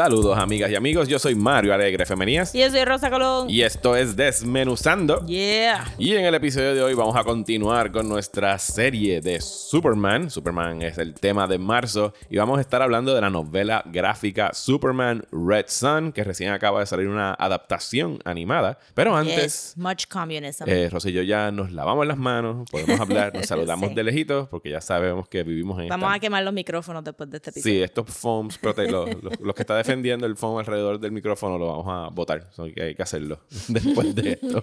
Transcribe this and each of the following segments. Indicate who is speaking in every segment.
Speaker 1: Saludos amigas y amigos, yo soy Mario Alegre Femenías
Speaker 2: Y yo soy Rosa Colón.
Speaker 1: y esto es Desmenuzando.
Speaker 2: Yeah.
Speaker 1: Y en el episodio de hoy vamos a continuar con nuestra serie de Superman. Superman es el tema de marzo y vamos a estar hablando de la novela gráfica Superman Red Sun, que recién acaba de salir una adaptación animada. Pero antes,
Speaker 2: Yes. Much communism.
Speaker 1: eh, Rosy y yo ya nos lavamos las manos, podemos hablar, nos saludamos
Speaker 2: Sí.
Speaker 1: de lejitos porque ya sabemos que vivimos en
Speaker 2: Vamos
Speaker 1: esta-
Speaker 2: a quemar los micrófonos después de este episodio.
Speaker 1: Sí, estos foams, los, los- los que está defendiendo el foam alrededor del micrófono lo vamos a botar. So, hay que hacerlo después de esto.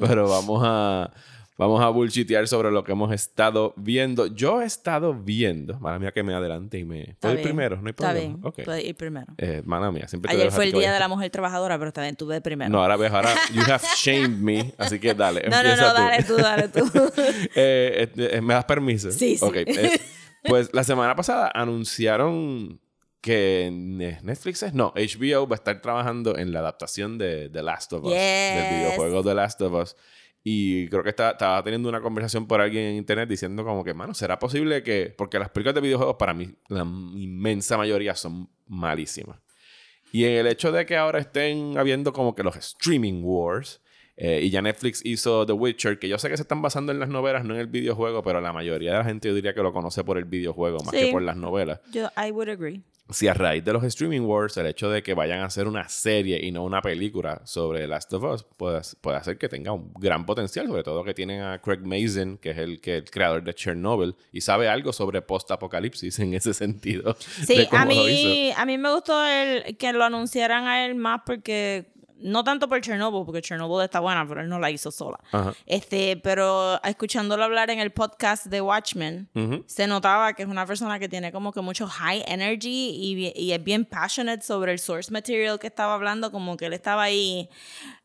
Speaker 1: Pero vamos a, vamos a bullshitear sobre lo que hemos estado viendo. Yo he estado viendo, mala mía que me adelante y me...
Speaker 2: Está
Speaker 1: ¿Puedo ir primero? No hay
Speaker 2: Está
Speaker 1: problema.
Speaker 2: bien.
Speaker 1: Ok.
Speaker 2: Puedes ir primero.
Speaker 1: Eh, mala mía, siempre te
Speaker 2: Ayer fue el día de la mujer trabajadora, pero también tuve primero.
Speaker 1: No, ahora ves, ahora you have shamed me, así que dale,
Speaker 2: no, no,
Speaker 1: empieza
Speaker 2: no,
Speaker 1: tú.
Speaker 2: dale tú, dale tú.
Speaker 1: Eh, eh, ¿Me das permiso?
Speaker 2: Sí, sí.
Speaker 1: Ok, eh, pues la semana pasada anunciaron que Ne- Netflix es, no, HBO va a estar trabajando en la adaptación de The Last of Us, del videojuego The Last of Us. Y creo que estaba teniendo una conversación por alguien en internet diciendo como que, mano, ¿será posible que...? Porque las películas de videojuegos para mí, la inmensa mayoría son malísimas. Y en el hecho de que ahora estén habiendo como que los streaming wars, eh, y ya Netflix hizo The Witcher, que yo sé que se están basando en las novelas, no en el videojuego, pero la mayoría de la gente yo diría que lo conoce por el videojuego más
Speaker 2: Sí.
Speaker 1: que por las novelas.
Speaker 2: Yo, I would agree.
Speaker 1: Si a raíz de los streaming wars, el hecho de que vayan a hacer una serie y no una película sobre The Last of Us puede, puede hacer que tenga un gran potencial, sobre todo que tienen a Craig Mazin, que es el, que, el creador de Chernobyl, y sabe algo sobre post-apocalipsis en ese sentido.
Speaker 2: Sí, a mí, a mí me gustó el, que lo anunciaran a él más porque... No tanto por Chernobyl, porque Chernobyl está buena, pero él no la hizo sola.
Speaker 1: Ajá.
Speaker 2: Este, pero escuchándolo hablar en el podcast de Watchmen, se notaba que es una persona que tiene como que mucho high energy y, es bien passionate sobre el source material que estaba hablando, como que él estaba ahí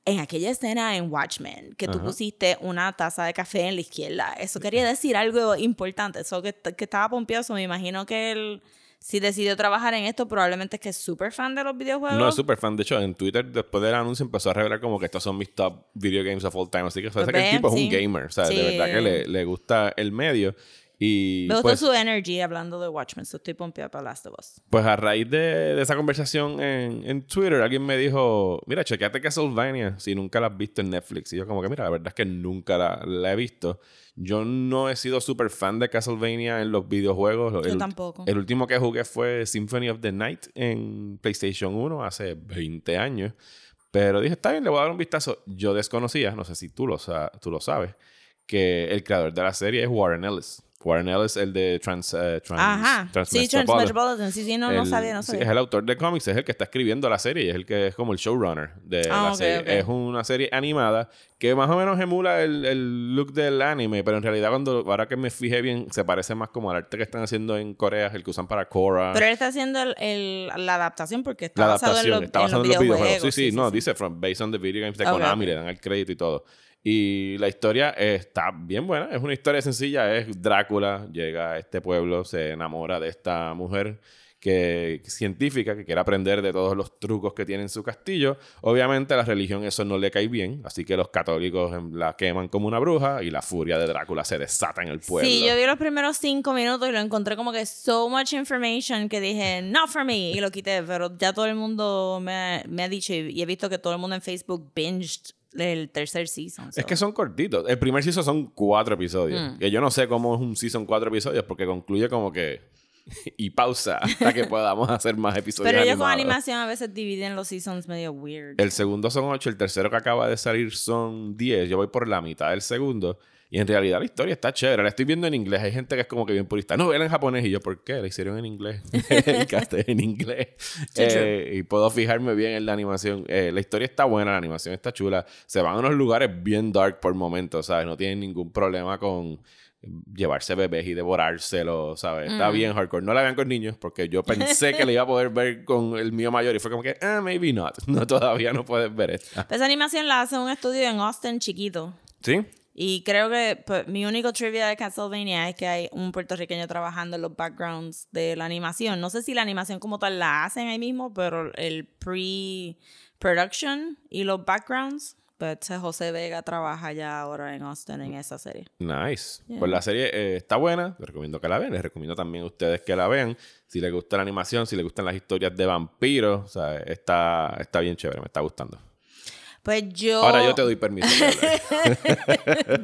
Speaker 2: en aquella escena en Watchmen, que tú
Speaker 1: Ajá.
Speaker 2: pusiste una taza de café en la izquierda. Eso quería decir algo importante, eso que, que estaba pompioso. Me imagino que él, si decidió trabajar en esto, probablemente es que es súper fan de los videojuegos.
Speaker 1: No es súper fan. De hecho, en Twitter, después del anuncio, empezó a revelar como que estos son mis top video games of all time. Así que parece que el tipo es un
Speaker 2: sí.
Speaker 1: gamer. O sea,
Speaker 2: Sí.
Speaker 1: de verdad que le, le gusta el medio. Y
Speaker 2: Me gustó
Speaker 1: pues,
Speaker 2: su energy hablando de Watchmen, so estoy pompeada para Last of Us.
Speaker 1: pues a raíz de, de esa conversación en, en Twitter, alguien me dijo, mira, chequeate Castlevania si nunca la has visto en Netflix. Y yo como que, mira, la verdad es que nunca la, la he visto. Yo no he sido súper fan de Castlevania en los videojuegos.
Speaker 2: Yo
Speaker 1: El-
Speaker 2: tampoco.
Speaker 1: El último que jugué fue Symphony of the Night en PlayStation 1 hace 20 años. Pero dije, está bien, le voy a dar un vistazo. Yo desconocía, no sé si tú lo, tú lo sabes, que el creador de la serie es Warren Ellis. Warren Ellis, el de Trans, eh, Trans,
Speaker 2: Ajá. Sí,
Speaker 1: Transmetropolitan.
Speaker 2: Sí, sí, no, no
Speaker 1: El-
Speaker 2: sabía, no
Speaker 1: sí,
Speaker 2: sabía.
Speaker 1: es el autor de cómics, es el que está escribiendo la serie y es el que es como el showrunner de
Speaker 2: Ah,
Speaker 1: la
Speaker 2: ok,
Speaker 1: serie.
Speaker 2: ok.
Speaker 1: Es una serie animada que más o menos emula el, el look del anime, pero en realidad cuando ahora que me fijé bien, se parece más como al arte que están haciendo en Corea, el que usan para Korra.
Speaker 2: Pero él está haciendo el, la adaptación porque está
Speaker 1: la
Speaker 2: basado en, los-
Speaker 1: está
Speaker 2: en
Speaker 1: basado
Speaker 2: los
Speaker 1: en los videojuegos.
Speaker 2: videojuegos.
Speaker 1: Sí, sí, no, dice from based on the video games de
Speaker 2: Ok,
Speaker 1: Konami, le dan el crédito y todo. Y la historia está bien buena, es una historia sencilla, es Drácula llega a este pueblo, se enamora de esta mujer que científica que quiere aprender de todos los trucos que tiene en su castillo. Obviamente a la religión eso no le cae bien, así que los católicos em, la queman como una bruja y la furia de Drácula se desata en el pueblo.
Speaker 2: Sí, yo vi los primeros cinco minutos y lo encontré como que so much information que dije, not for me, y lo quité, pero ya todo el mundo me, me ha dicho y, y he visto que todo el mundo en Facebook binged el tercer season.
Speaker 1: Es que son cortitos. El primer season son cuatro episodios.
Speaker 2: Mm.
Speaker 1: Que yo no sé cómo es un season cuatro episodios porque concluye como que... y pausa hasta que podamos hacer más episodios
Speaker 2: Pero ellos con animación a veces dividen los seasons medio weird.
Speaker 1: El segundo son ocho, el tercero que acaba de salir son diez. Yo voy por la mitad del segundo. Y en realidad la historia está chévere. La estoy viendo en inglés. Hay gente que es como que bien purista. No, vela en japonés. Y yo, ¿por qué? La hicieron en inglés. el en inglés. Eh, y puedo fijarme bien en la animación. Eh, la historia está buena, la animación está chula. Se van a unos lugares bien dark por momentos, ¿sabes? No tienen ningún problema con llevarse bebés y devorárselos, ¿sabes? Está
Speaker 2: Mm.
Speaker 1: bien hardcore. No la vean con niños porque yo pensé que le iba a poder ver con el mío mayor y fue como que, ah, maybe not. No, todavía no puedes ver esta.
Speaker 2: Pues esa animación la hace un estudio en Austin chiquito.
Speaker 1: ¿Sí?
Speaker 2: Y creo que pues, mi único trivia de Castlevania es que hay un puertorriqueño trabajando en los backgrounds de la animación. No sé si la animación como tal la hacen ahí mismo, pero el pre-production y los backgrounds, pues José Vega trabaja ya ahora en Austin en esa serie.
Speaker 1: Nice. Pues la serie eh, está buena. Les recomiendo que la vean. Les recomiendo también a ustedes que la vean. Si les gusta la animación, si les gustan las historias de vampiros, o sea, está, está bien chévere. Me está gustando.
Speaker 2: Pues yo...
Speaker 1: Ahora yo te doy permiso.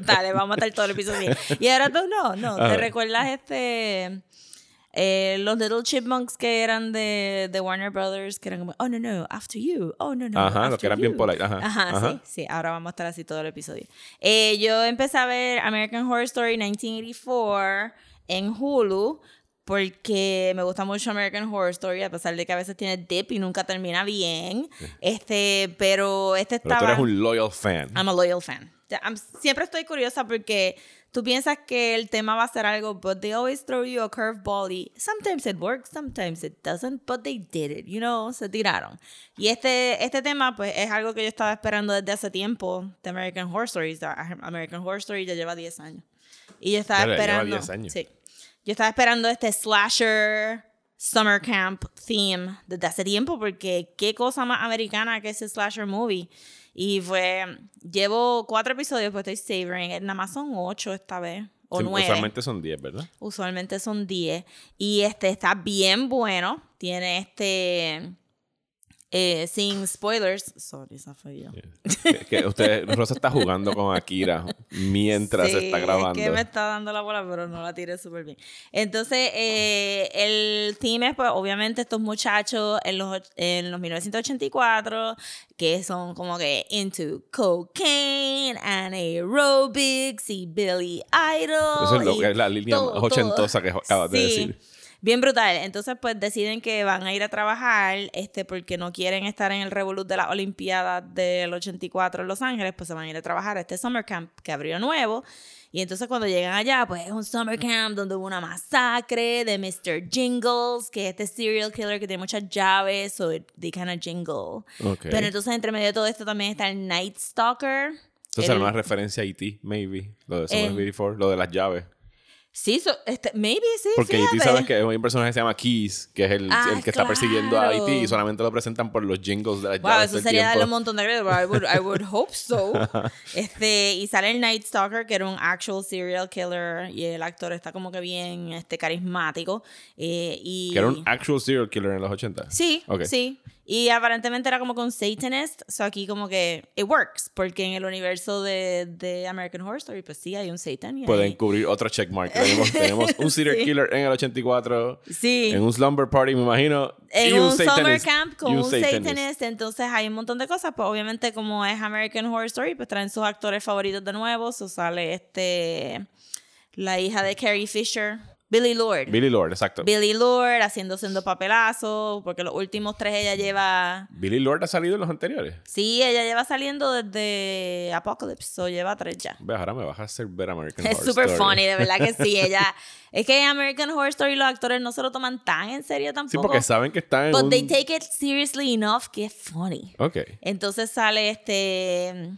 Speaker 2: Dale, vamos a estar todo el episodio. Y ahora tú no, no. ¿Te recuerdas este... eh, los Little Chipmunks que eran de, de Warner Brothers, que eran como, oh no, no, after you, oh no, no.
Speaker 1: Ajá, los que eran bien
Speaker 2: you".
Speaker 1: polite, ajá,
Speaker 2: Ajá,
Speaker 1: ajá.
Speaker 2: sí, sí, ahora vamos a estar así todo el episodio. Eh, yo empecé a ver American Horror Story 1984 en Hulu porque me gusta mucho American Horror Story, a pesar de que a veces tiene dip y nunca termina bien. Este, pero este
Speaker 1: Pero
Speaker 2: estaba...
Speaker 1: tú eres un loyal fan.
Speaker 2: I'm a loyal fan. I'm- siempre estoy curiosa porque tú piensas que el tema va a ser algo, but they always throw you a curveball y sometimes it works, sometimes it doesn't, but they did it, you know, se tiraron. Y este, este tema, pues, es algo que yo estaba esperando desde hace tiempo de American Horror Stories. American Horror Story ya lleva 10 años. Y yo estaba
Speaker 1: Ya le lleva
Speaker 2: esperando.
Speaker 1: 10 años.
Speaker 2: Sí. Yo estaba esperando este slasher summer camp theme desde hace tiempo porque qué cosa más americana que ese slasher movie. Y fue, llevo cuatro episodios, pues estoy savoring. Nada más son ocho esta vez. O
Speaker 1: Sí,
Speaker 2: nueve.
Speaker 1: Usualmente son 10, ¿verdad?
Speaker 2: Usualmente son 10. Y este está bien bueno. Tiene este. Eh, sin spoilers. Sorry, esa fue yo.
Speaker 1: que, que usted, Rosa está jugando con Akira mientras
Speaker 2: Sí,
Speaker 1: está grabando.
Speaker 2: Es que me está dando la bola, pero no la tiré súper bien. Entonces, eh, el team es, pues, obviamente, estos muchachos en los, en los 1984 que son como que into cocaine and aerobics y Billy Idol.
Speaker 1: Eso es lo
Speaker 2: y
Speaker 1: que es la línea
Speaker 2: todo,
Speaker 1: más ochentosa que acabas de
Speaker 2: Sí.
Speaker 1: decir.
Speaker 2: Bien brutal. Entonces, pues deciden que van a ir a trabajar, este, porque no quieren estar en el revolut de las Olimpiadas del 84 en Los Ángeles, pues se van a ir a trabajar a este summer camp que abrió nuevo. Y entonces cuando llegan allá, pues es un summer camp donde hubo una masacre de Mr. Jingles, que es este serial killer que tiene muchas llaves, so it- they kind of jingle.
Speaker 1: Ok.
Speaker 2: Pero entonces entre medio de todo esto también está el Night Stalker.
Speaker 1: Entonces
Speaker 2: el-
Speaker 1: era una referencia a E.T., maybe. Lo de Summer
Speaker 2: Eh.
Speaker 1: 84, lo de las llaves.
Speaker 2: Sí, so- este, maybe sí,
Speaker 1: Porque E.T.
Speaker 2: fíjate.
Speaker 1: sabes que hay un personaje que se llama Keys, que es el,
Speaker 2: Ah,
Speaker 1: el que está persiguiendo a
Speaker 2: claro.
Speaker 1: E.T. y solamente lo presentan por los jingles de las
Speaker 2: Wow, eso sería darle un montón de crédito, pero I would, I would hope so. Este, y sale el Night Stalker, que era un actual serial killer, y el actor está como que bien este, carismático. eh, y...
Speaker 1: Que era un actual serial killer en los 80.
Speaker 2: Sí,
Speaker 1: Ok.
Speaker 2: sí. Y aparentemente era como con Satanist. So aquí como que it works. Porque en el universo de, de American Horror Story, pues sí, hay un Satan. y
Speaker 1: Pueden
Speaker 2: hay-
Speaker 1: cubrir otro checkmark. Tenemos, tenemos un serial
Speaker 2: Sí.
Speaker 1: killer en el 84,
Speaker 2: Sí.
Speaker 1: en un slumber party, me imagino.
Speaker 2: en
Speaker 1: y
Speaker 2: un, summer camp con un
Speaker 1: satanist.
Speaker 2: satanist. entonces hay un montón de cosas, pues obviamente como es American Horror Story, pues traen sus actores favoritos de nuevo, so sale este la hija de Carrie Fisher, Billy Lord.
Speaker 1: Billy Lord, exacto.
Speaker 2: Billy Lord haciéndose un papelazo, porque los últimos tres ella lleva
Speaker 1: Billy Lord ha salido en los anteriores.
Speaker 2: Sí, ella lleva saliendo desde Apocalypse, o lleva tres ya.
Speaker 1: Ve, ahora me vas a hacer ver American
Speaker 2: Es
Speaker 1: Horror
Speaker 2: súper
Speaker 1: Story.
Speaker 2: funny, de verdad que sí. Ella, es que American Horror Story los actores no se lo toman tan en serio
Speaker 1: Sí,
Speaker 2: tampoco.
Speaker 1: porque saben que están en
Speaker 2: But
Speaker 1: un...
Speaker 2: they take it seriously enough que es funny.
Speaker 1: Ok.
Speaker 2: Entonces sale este.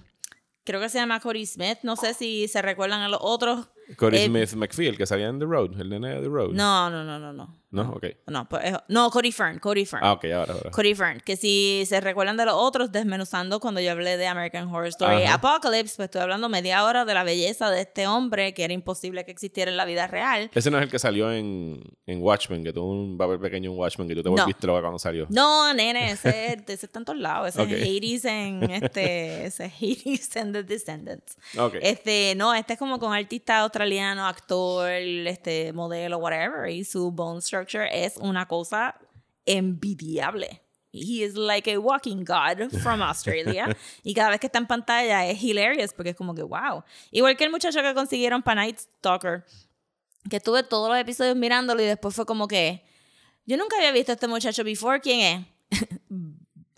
Speaker 2: Creo que se llama Cody Smith. No sé si se recuerdan a los otros.
Speaker 1: Cody
Speaker 2: Eh,
Speaker 1: Smith McPhee, que salía en The Road, el nene de The Road.
Speaker 2: No, no, no, no, no.
Speaker 1: ¿No? Ok.
Speaker 2: No, pues, es- no Cody Fern. Cody Fern.
Speaker 1: Ah, ok, ahora, ahora.
Speaker 2: Cody Fern, que si se recuerdan de los otros, desmenuzando cuando yo hablé de American Horror Story
Speaker 1: Ajá.
Speaker 2: Apocalypse, pues estoy hablando media hora de la belleza de este hombre que era imposible que existiera en la vida real.
Speaker 1: Ese no es el que salió en, en Watchmen, que tuvo un papel pequeño en Watchmen, que tú te
Speaker 2: No.
Speaker 1: volviste loca cuando salió.
Speaker 2: No, nene, ese, ese está en todos lados. Ese es Hades en este, ese es Hades en The Descendants.
Speaker 1: Ok.
Speaker 2: Este, no, este es como con artista australiano, actor, este, modelo, whatever, y su bone structure es una cosa envidiable. He is like a walking god from Australia. y cada vez que está en pantalla es hilarious porque es como que wow. Igual que el muchacho que consiguieron para Night Stalker, que estuve todos los episodios mirándolo y después fue como que yo nunca había visto a este muchacho before. ¿Quién es?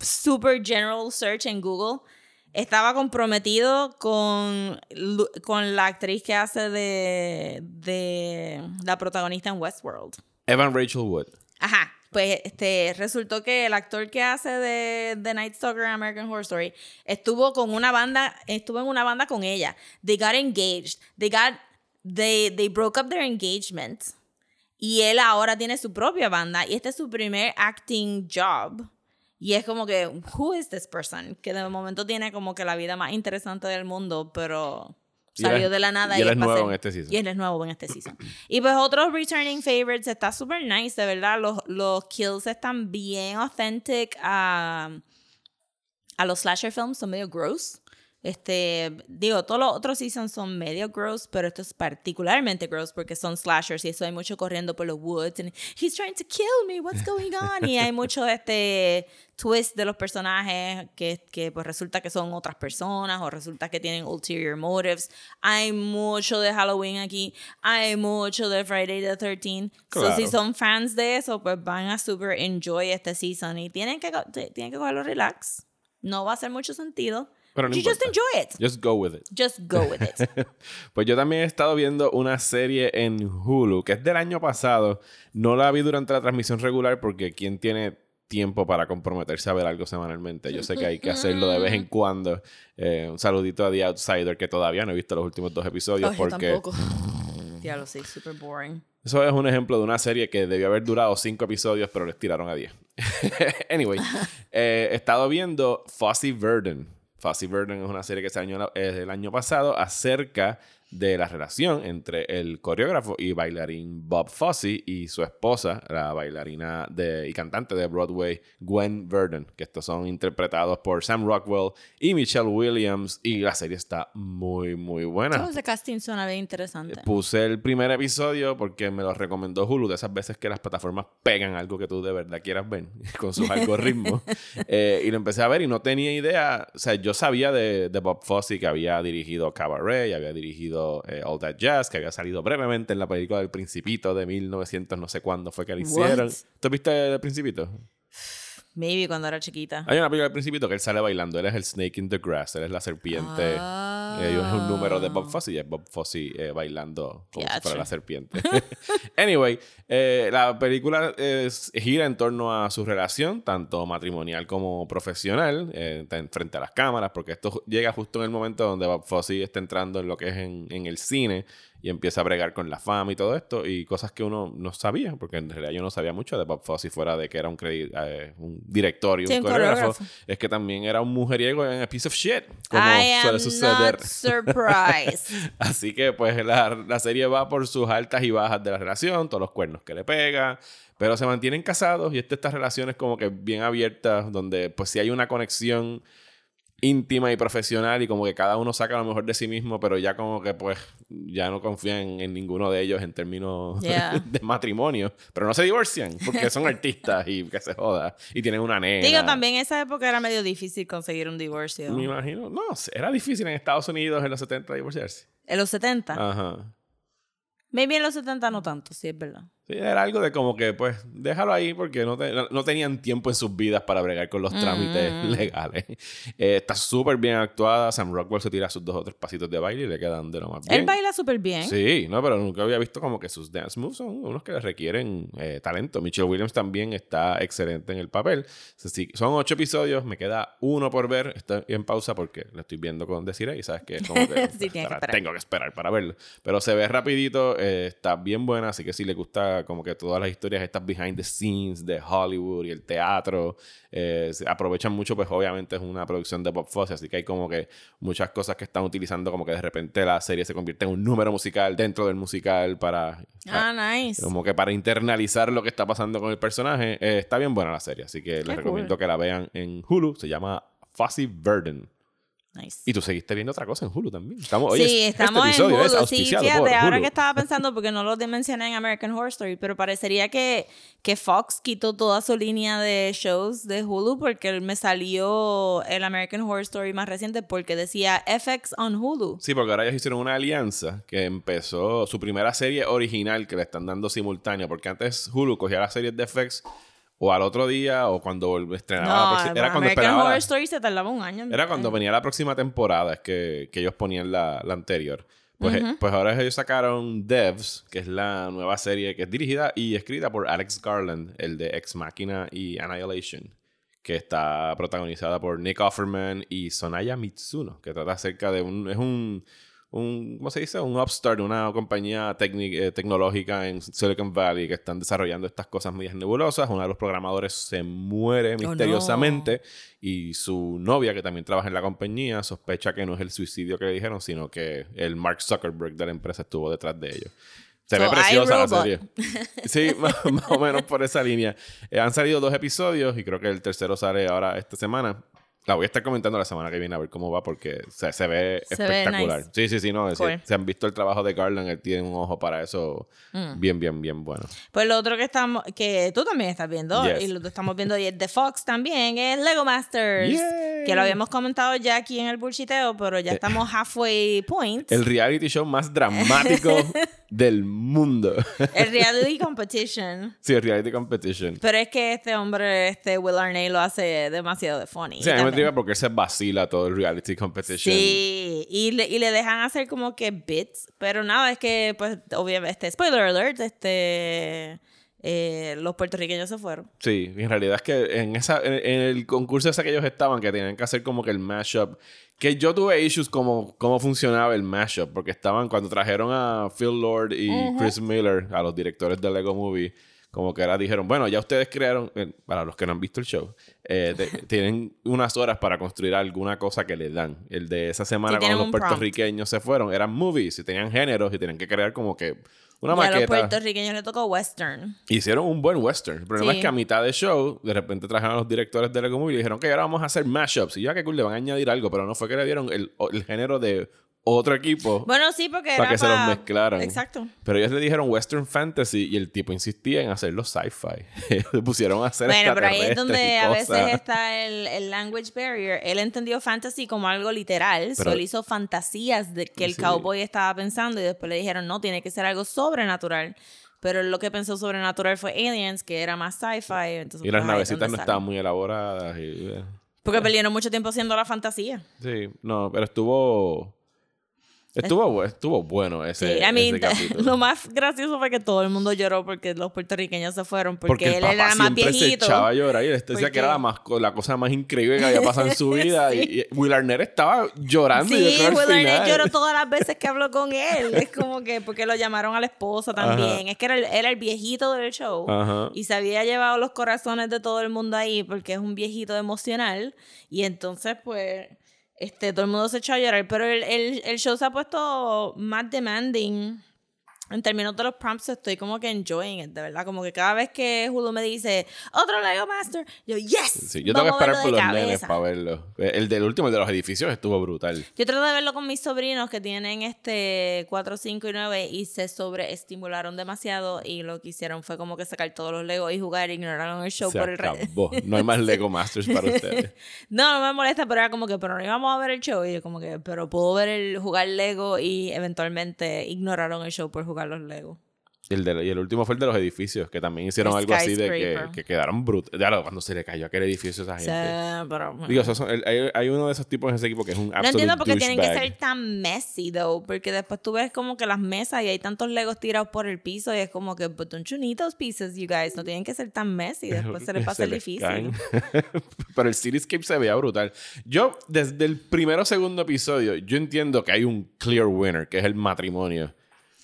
Speaker 2: Super general search en Google. estaba comprometido con, con la actriz que hace de, de la protagonista en Westworld.
Speaker 1: Evan Rachel Wood.
Speaker 2: Ajá. Pues este, resultó que el actor que hace de, de Night Stalker en American Horror Story estuvo con una banda, estuvo en una banda con ella. They got engaged. They got, they, they broke up their engagement. Y él ahora tiene su propia banda y este es su primer acting job. Y es como que, who is this person? Que de momento tiene como que la vida más interesante del mundo, pero salió de la nada.
Speaker 1: y él es nuevo en este season.
Speaker 2: Y él es nuevo en este season. y pues otros returning favorites está súper nice, de verdad. Los, los kills están bien authentic a, a los slasher films, son medio gross. Este, digo, todos los otros seasons son medio gross, pero esto es particularmente gross porque son slashers y eso hay mucho corriendo por los woods. And he's trying to kill me, what's going on? Y hay mucho este twist de los personajes que, que pues resulta que son otras personas o resulta que tienen ulterior motives. Hay mucho de Halloween aquí, hay mucho de Friday the 13th. So,
Speaker 1: Claro.
Speaker 2: si son fans de eso, pues van a super enjoy este season y tienen que, tienen que cogerlo relax. No va a hacer mucho sentido.
Speaker 1: Pero no
Speaker 2: you just
Speaker 1: importa.
Speaker 2: enjoy it.
Speaker 1: Just go with it.
Speaker 2: Just go with it.
Speaker 1: Pues yo también he estado viendo una serie en Hulu que es del año pasado. No la vi durante la transmisión regular porque ¿quién tiene tiempo para comprometerse a ver algo semanalmente? Yo sé que hay que hacerlo de vez en cuando. Eh, un saludito a The Outsider que todavía no he visto los últimos dos episodios
Speaker 2: yo
Speaker 1: porque
Speaker 2: tampoco. Diablo, sí, super boring.
Speaker 1: eso es un ejemplo de una serie que debió haber durado cinco episodios pero les tiraron a 10. anyway, eh, he estado viendo Fossey Verdon. Fossey Verdon es una serie que salió eh, el año pasado acerca de la relación entre el coreógrafo y bailarín Bob Fosse y su esposa, la bailarina de, y cantante de Broadway, Gwen Verdon, que estos son interpretados por Sam Rockwell y Michelle Williams, y la serie está muy, muy buena.
Speaker 2: Todo ese casting suena bien interesante.
Speaker 1: Puse el primer episodio porque me lo recomendó Hulu, de esas veces que las plataformas pegan algo que tú de verdad quieras ver con sus algoritmos. Eh, y lo empecé a ver y no tenía idea. O sea, yo sabía de, de Bob Fosse que había dirigido Cabaret, y había dirigido eh, All That Jazz, que había salido brevemente en la película del Principito de 1900, no sé cuándo fue que la hicieron.
Speaker 2: What?
Speaker 1: ¿Tú viste el Principito?
Speaker 2: Maybe cuando era chiquita.
Speaker 1: Hay una película del Principito que él sale bailando. Él es el Snake in the Grass, él es la serpiente.
Speaker 2: Ah.
Speaker 1: Eh, es un número de Bob Fosse y es Bob Fosse eh, bailando como si
Speaker 2: Gotcha.
Speaker 1: fuera la serpiente. anyway, eh, la película gira en torno a su relación, tanto matrimonial como profesional, eh, en- frente a las cámaras, porque esto llega justo en el momento donde Bob Fosse está entrando en lo que es en, en el cine y empieza a bregar con la fama y todo esto, y cosas que uno no sabía, porque en realidad yo no sabía mucho de Bob Fosse fuera de que era un, eh, un director y un
Speaker 2: Sí, un
Speaker 1: coreógrafo,
Speaker 2: coreógrafo.
Speaker 1: es que también era un mujeriego en a piece of shit, como
Speaker 2: I am
Speaker 1: suele suceder.
Speaker 2: not surprised.
Speaker 1: Así que pues la, la serie va por sus altas y bajas de la relación, todos los cuernos que le pega, pero se mantienen casados y esta, estas relaciones como que bien abiertas, donde pues sí hay una conexión íntima y profesional y como que cada uno saca lo mejor de sí mismo, pero ya como que pues ya no confían en ninguno de ellos en términos
Speaker 2: Yeah.
Speaker 1: de matrimonio, pero no se divorcian porque son artistas y que se joda y tienen una nena.
Speaker 2: Digo, también en esa época era medio difícil conseguir un divorcio.
Speaker 1: Me imagino, no, era difícil en Estados Unidos en los 70 divorciarse.
Speaker 2: En los 70.
Speaker 1: Ajá.
Speaker 2: Maybe en los 70 no tanto, sí, es verdad.
Speaker 1: Sí, era algo de como que, pues, déjalo ahí porque no, te- no tenían tiempo en sus vidas para bregar con los trámites
Speaker 2: Mm.
Speaker 1: legales. Eh, está súper bien actuada. Sam Rockwell se tira sus dos o tres pasitos de baile y le quedan de lo más bien.
Speaker 2: Él baila súper bien.
Speaker 1: Sí, no, pero nunca había visto como que sus dance moves son unos que le requieren eh, talento. Michelle Williams también está excelente en el papel. O sea, sí, son ocho episodios, me queda uno por ver. Estoy en pausa porque lo estoy viendo con Desiree y sabes que como que
Speaker 2: Sí, tienes que
Speaker 1: tengo que esperar para verlo. Pero se ve rapidito, eh, está bien buena, así que si le gusta como que todas las historias, estas behind the scenes de Hollywood y el teatro, eh, se aprovechan mucho, pues obviamente es una producción de Bob Fosse, así que hay como que muchas cosas que están utilizando, como que de repente la serie se convierte en un número musical dentro del musical para...
Speaker 2: Ah, nice.
Speaker 1: Como que para internalizar lo que está pasando con el personaje. Eh, está bien buena la serie, así que les
Speaker 2: cool.
Speaker 1: recomiendo que la vean en Hulu. Se llama Fosse Verdon.
Speaker 2: Nice.
Speaker 1: Y tú seguiste viendo otra cosa en Hulu también. Estamos, oye,
Speaker 2: sí,
Speaker 1: este
Speaker 2: estamos en
Speaker 1: episodio
Speaker 2: Hulu. Sí, fíjate,
Speaker 1: por
Speaker 2: ahora
Speaker 1: Hulu.
Speaker 2: que estaba pensando, porque no lo mencioné en American Horror Story, pero parecería que, que Fox quitó toda su línea de shows de Hulu porque me salió el American Horror Story más reciente porque decía FX on Hulu.
Speaker 1: Sí, porque ahora ellos hicieron una alianza que empezó su primera serie original que le están dando simultánea, porque antes Hulu cogía las series de FX o al otro día o cuando estrenaba la
Speaker 2: No,
Speaker 1: próxima. Era cuando
Speaker 2: American
Speaker 1: esperaba
Speaker 2: Horror
Speaker 1: la-
Speaker 2: Story se tardaba un año. en-
Speaker 1: Era cuando venía la próxima temporada, es que, que ellos ponían la, la anterior. Pues, eh, pues ahora ellos sacaron Devs, que es la nueva serie que es dirigida y escrita por Alex Garland, el de Ex Machina y Annihilation, que está protagonizada por Nick Offerman y Sonaya Mitsuno, que trata acerca de un... Es un un, ¿cómo se dice? Un upstart, una compañía eh, tecnológica en Silicon Valley que están desarrollando estas cosas medias nebulosas. Uno de los programadores se muere
Speaker 2: Oh, no.
Speaker 1: misteriosamente y su novia, que también trabaja en la compañía, sospecha que no es el suicidio que le dijeron, sino que el Mark Zuckerberg de la empresa estuvo detrás de ellos. Se
Speaker 2: So,
Speaker 1: ve preciosa la serie. Sí, más, más o menos por esa línea. Eh, han salido dos episodios y creo que el tercero sale ahora esta semana. La voy a estar comentando la semana que viene a ver cómo va porque se, se ve
Speaker 2: Se ve
Speaker 1: espectacular.
Speaker 2: nice.
Speaker 1: Sí, sí, sí, no.
Speaker 2: Cool.
Speaker 1: Se han visto el trabajo de Garland, él tiene un ojo para eso
Speaker 2: Mm.
Speaker 1: bien, bien, bien bueno.
Speaker 2: Pues lo otro que estamos, que tú también estás viendo,
Speaker 1: Yes.
Speaker 2: y lo que estamos viendo y de Fox también, es Lego Masters.
Speaker 1: Yay.
Speaker 2: Que lo habíamos comentado ya aquí en el bullshiteo, pero ya estamos halfway point.
Speaker 1: El reality show más dramático del mundo.
Speaker 2: El reality competition.
Speaker 1: sí, el reality competition.
Speaker 2: Pero es que este hombre, este Will Arnay, lo hace demasiado de funny.
Speaker 1: Sí, porque se vacila todo el reality competition.
Speaker 2: Sí, y le, y le dejan hacer como que bits, pero nada, es que, pues, obviamente, este, spoiler alert, este, eh, los puertorriqueños se fueron.
Speaker 1: Sí, en realidad es que en, esa, en, en el concurso ese que ellos estaban, que tenían que hacer como que el mashup, que yo tuve issues como cómo funcionaba el mashup, porque estaban cuando trajeron a Phil Lord y Chris Miller, a los directores de Lego Movie, como que ahora dijeron, bueno, ya ustedes crearon, eh, para los que no han visto el show, eh, tienen unas horas para construir alguna cosa que le dan. El de esa semana
Speaker 2: Sí,
Speaker 1: cuando los
Speaker 2: prompt.
Speaker 1: puertorriqueños se fueron, eran movies y tenían géneros y tenían que crear como que una
Speaker 2: y a los
Speaker 1: maqueta.
Speaker 2: puertorriqueños le tocó western.
Speaker 1: Hicieron un buen western. El problema
Speaker 2: Sí.
Speaker 1: es que a mitad de show, de repente trajeron a los directores de Lego Movie y dijeron que ahora vamos a hacer mashups. Y ya que cool, le van a añadir algo, pero no fue que le dieron el, el género de otro equipo
Speaker 2: Bueno, sí, porque
Speaker 1: para
Speaker 2: era
Speaker 1: que se los mezclaran.
Speaker 2: Exacto.
Speaker 1: Pero ellos le dijeron western fantasy y el tipo insistía en hacerlo sci-fi. le pusieron a hacer
Speaker 2: Bueno, pero ahí es donde a veces está el, el language barrier. Él entendió fantasy como algo literal,
Speaker 1: Pero-
Speaker 2: solo hizo fantasías de que el
Speaker 1: Sí.
Speaker 2: cowboy estaba pensando y después le dijeron, no, tiene que ser algo sobrenatural. Pero lo que pensó sobrenatural fue Aliens, que era más sci-fi.
Speaker 1: Y las
Speaker 2: pues,
Speaker 1: navecitas no estaban muy elaboradas. y, eh.
Speaker 2: Porque perdieron mucho tiempo haciendo la fantasía.
Speaker 1: Sí, no, pero estuvo... Estuvo, estuvo bueno ese,
Speaker 2: Sí, I mean,
Speaker 1: ese capítulo.
Speaker 2: lo más gracioso fue que todo el mundo lloró porque los puertorriqueños se fueron, porque,
Speaker 1: Porque
Speaker 2: él era más viejito.
Speaker 1: se a llorar y él decía que era
Speaker 2: Porque-
Speaker 1: la, más, la cosa más increíble que había pasado en su vida.
Speaker 2: Sí.
Speaker 1: y, y Will Arnett estaba llorando. y yo
Speaker 2: Sí,
Speaker 1: al
Speaker 2: Will Arnett lloró todas las veces que habló con él. Es como que porque lo llamaron a la esposa también. Es que era el, era el viejito del show.
Speaker 1: Ajá.
Speaker 2: Y se había llevado los corazones de todo el mundo ahí porque es un viejito emocional. Y entonces, pues, este, todo el mundo se echó a llorar. Pero el, el, el show se ha puesto más demanding. En términos de los prompts, estoy como que enjoying it, de verdad. Como que cada vez que Hulu me dice, otro Lego Master, yo, yes.
Speaker 1: Sí, yo tengo que esperar por los nenes
Speaker 2: cabeza".
Speaker 1: para verlo. El del último, el de los edificios, estuvo brutal.
Speaker 2: Yo traté de verlo con mis sobrinos que tienen este 4, 5 y 9 y se sobreestimularon demasiado y lo que hicieron fue como que sacar todos los Legos y jugar, ignoraron el show
Speaker 1: Se
Speaker 2: por el
Speaker 1: acabó. No hay más Lego Masters para ustedes.
Speaker 2: No, no me molesta, pero era como que, pero no íbamos a ver el show y yo como que, pero puedo ver el jugar Lego y eventualmente ignoraron el show por jugar los Legos.
Speaker 1: El de- y el último fue el de los edificios, que también hicieron
Speaker 2: El
Speaker 1: algo así de que, que quedaron brutales. Ya lo- cuando se le cayó aquel edificio a esa gente.
Speaker 2: sea, pero...
Speaker 1: Digo, esos son- el- hay, hay uno de esos tipos en ese equipo que es un
Speaker 2: No entiendo por qué tienen que ser tan messy, though. Porque después tú ves como que las mesas y hay tantos legos tirados por el piso y es como que, but don't you need those pieces, you guys? No tienen que ser tan messy. Después se les va a hacer
Speaker 1: les
Speaker 2: difícil.
Speaker 1: Pero el Cityscape se veía brutal. Yo, desde el primero o segundo episodio, yo entiendo que hay un clear winner, que es el matrimonio.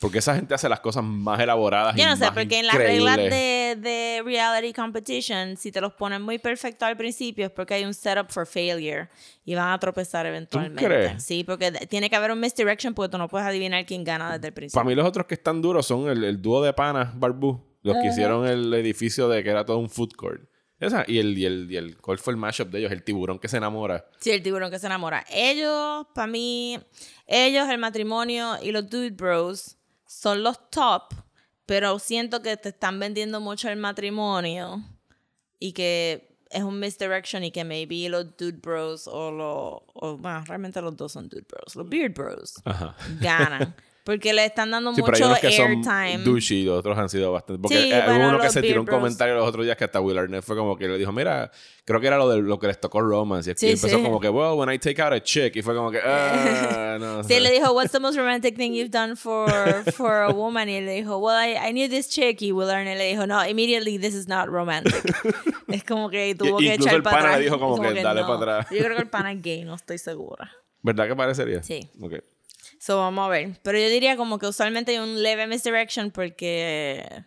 Speaker 1: Porque esa gente hace las cosas más elaboradas
Speaker 2: Yo
Speaker 1: y
Speaker 2: no sé,
Speaker 1: más
Speaker 2: porque en las reglas de, de reality competition, si te los ponen muy perfecto al principio, es porque hay un setup for failure y van a tropezar eventualmente.
Speaker 1: crees?
Speaker 2: Sí, porque tiene que haber un misdirection porque tú no puedes adivinar quién gana desde el principio.
Speaker 1: Para mí los otros que están duros son el, el dúo de panas, Barbú. Los que hicieron el edificio de que era todo un food court. Esa, y el, y el, y el, ¿cuál fue el mashup de ellos? El tiburón que se enamora.
Speaker 2: Sí, el tiburón que se enamora. Ellos, para mí, ellos, el matrimonio y los Dude Bros son los top, pero siento que te están vendiendo mucho el matrimonio y que es un misdirection y que maybe los Dude Bros o los, o, bueno, realmente los dos son Dude Bros, los Beard Bros
Speaker 1: Ajá.
Speaker 2: ganan. Porque le están dando
Speaker 1: Sí,
Speaker 2: mucho
Speaker 1: que
Speaker 2: airtime.
Speaker 1: douchey y otros han sido bastante. Porque
Speaker 2: Sí,
Speaker 1: hubo
Speaker 2: bueno,
Speaker 1: uno que
Speaker 2: los
Speaker 1: se tiró un comentario los otros días que hasta Will Arnett fue como que le dijo, mira, creo que era lo de lo que les tocó romance. Y que
Speaker 2: Sí,
Speaker 1: empezó como que, well, when I take out a chick. Y fue como que, ah, no.
Speaker 2: Sí, le dijo, what's the most romantic thing you've done for, for a woman? Y le dijo, well, I, I knew this chick. Y Will Arnett le dijo, no, immediately this is not romantic. es como que tuvo
Speaker 1: Y-
Speaker 2: que echar
Speaker 1: el
Speaker 2: para
Speaker 1: pana le
Speaker 2: atrás.
Speaker 1: dijo como que, dale para atrás.
Speaker 2: Yo creo que el pana es gay, no estoy segura.
Speaker 1: ¿Verdad que parecería?
Speaker 2: Sí.
Speaker 1: Ok.
Speaker 2: So, vamos a ver. Pero yo diría como que usualmente hay un leve misdirection porque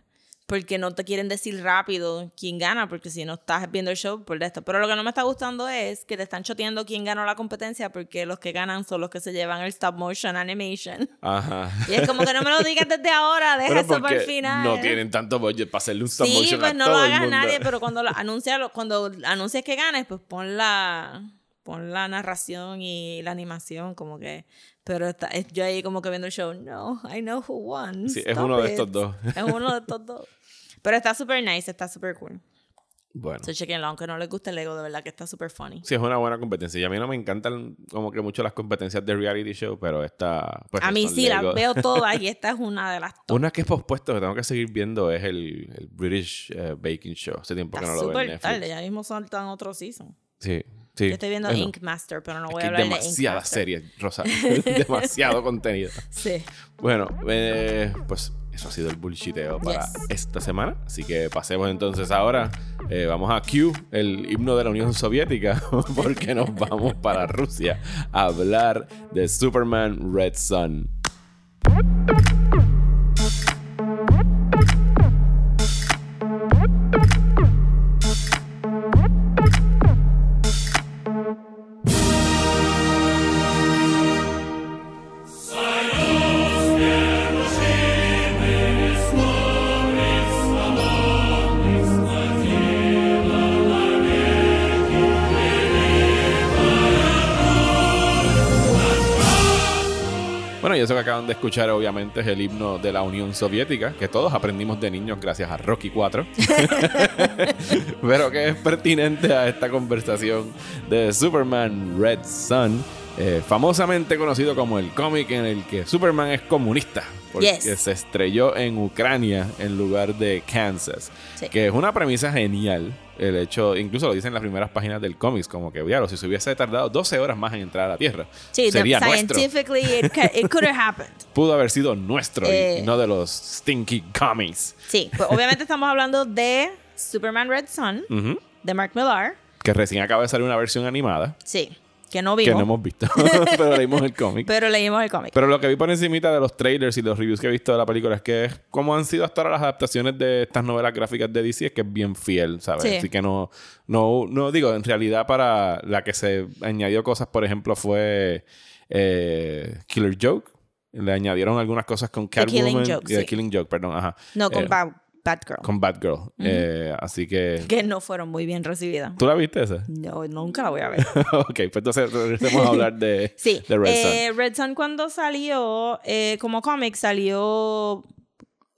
Speaker 2: porque no te quieren decir rápido quién gana, porque si no estás viendo el show por esto. Pero lo que no me está gustando es que te están choteando quién ganó la competencia porque los que ganan son los que se llevan el stop motion animation.
Speaker 1: Ajá.
Speaker 2: Y es como que no me lo digas desde ahora, deja eso para el final.
Speaker 1: no tienen tanto budget para hacerle un stop
Speaker 2: Sí,
Speaker 1: motion
Speaker 2: pues
Speaker 1: a
Speaker 2: no
Speaker 1: todo
Speaker 2: lo hagas nadie, pero cuando lo anuncia, cuando anuncias que ganes, pues pon la, pon la narración y la animación, como que. Pero está, es- yo ahí como que viendo el show, no, I know who won.
Speaker 1: Sí, es
Speaker 2: stop
Speaker 1: uno de
Speaker 2: it".
Speaker 1: estos dos.
Speaker 2: Es uno de estos dos. Pero está súper nice, está súper cool.
Speaker 1: Bueno.
Speaker 2: So chequenlo, aunque no les guste el Lego, de verdad que está súper funny.
Speaker 1: Sí, es una buena competencia. Y a mí no me encantan como que mucho las competencias de reality show, pero esta... Pues,
Speaker 2: A mí sí, las veo todas y esta es una de las top.
Speaker 1: Una que es pospuesto que tengo que seguir viendo es el, el British eh, Baking Show. Hace tiempo que
Speaker 2: Está
Speaker 1: no lo veo en Netflix.
Speaker 2: tarde, ya mismo saltan otro season.
Speaker 1: Sí, sí.
Speaker 2: Yo estoy viendo Ink Master, pero no voy a hablar de Ink
Speaker 1: demasiadas
Speaker 2: Master.
Speaker 1: series, Rosa. Demasiado contenido.
Speaker 2: Sí.
Speaker 1: Bueno, eh, pues eso ha sido el bullshiteo para
Speaker 2: Yes.
Speaker 1: esta semana. Así que pasemos entonces ahora. eh, vamos a Q, el himno de la Unión Soviética, porque nos vamos para Rusia a hablar de Superman Red Sun. Y eso que acaban de escuchar obviamente es el himno de la Unión Soviética, que todos aprendimos de niños gracias a Rocky 4, pero que es pertinente a esta conversación de Superman Red Sun, eh, famosamente conocido como el cómic en el que Superman es comunista, porque
Speaker 2: Yes.
Speaker 1: se estrelló en Ucrania en lugar de Kansas,
Speaker 2: Sí.
Speaker 1: que es una premisa genial. El hecho, incluso lo dicen en las primeras páginas del cómics, como que, diablo, si se hubiese tardado 12 horas más en entrar a la Tierra,
Speaker 2: Sí,
Speaker 1: sería
Speaker 2: the-
Speaker 1: nuestro
Speaker 2: scientifically it, it could have happened.
Speaker 1: pudo haber sido nuestro
Speaker 2: Eh.
Speaker 1: y no de los stinky comics.
Speaker 2: Sí, pues obviamente estamos hablando de Superman Red Sun,
Speaker 1: Ujú.
Speaker 2: de Mark Millar.
Speaker 1: Que recién acaba de salir una versión animada
Speaker 2: Sí, que no
Speaker 1: que
Speaker 2: vimos,
Speaker 1: no hemos visto, pero leímos el cómic.
Speaker 2: pero leímos el cómic.
Speaker 1: Pero lo que vi por encimita de los trailers y los reviews que he visto de la película es que es como han sido hasta ahora las adaptaciones de estas novelas gráficas de DC, es que es bien fiel, ¿sabes?
Speaker 2: Sí.
Speaker 1: Así que no, no, no digo, en realidad para la que se añadió cosas, por ejemplo, fue eh, Killer Joke. Le añadieron algunas cosas con
Speaker 2: The Killing
Speaker 1: Catwoman.
Speaker 2: Joke,
Speaker 1: y The
Speaker 2: sí.
Speaker 1: Killing Joke, perdón, ajá.
Speaker 2: no, con
Speaker 1: Eh,
Speaker 2: Batgirl,
Speaker 1: con Batgirl. Eh, así que...
Speaker 2: que no fueron muy bien recibidas.
Speaker 1: ¿Tú la viste esa?
Speaker 2: No, nunca la voy a ver.
Speaker 1: ok, pues entonces regresemos a hablar de,
Speaker 2: Sí,
Speaker 1: de Red
Speaker 2: eh,
Speaker 1: Sun.
Speaker 2: Red Sun cuando salió eh, como cómic salió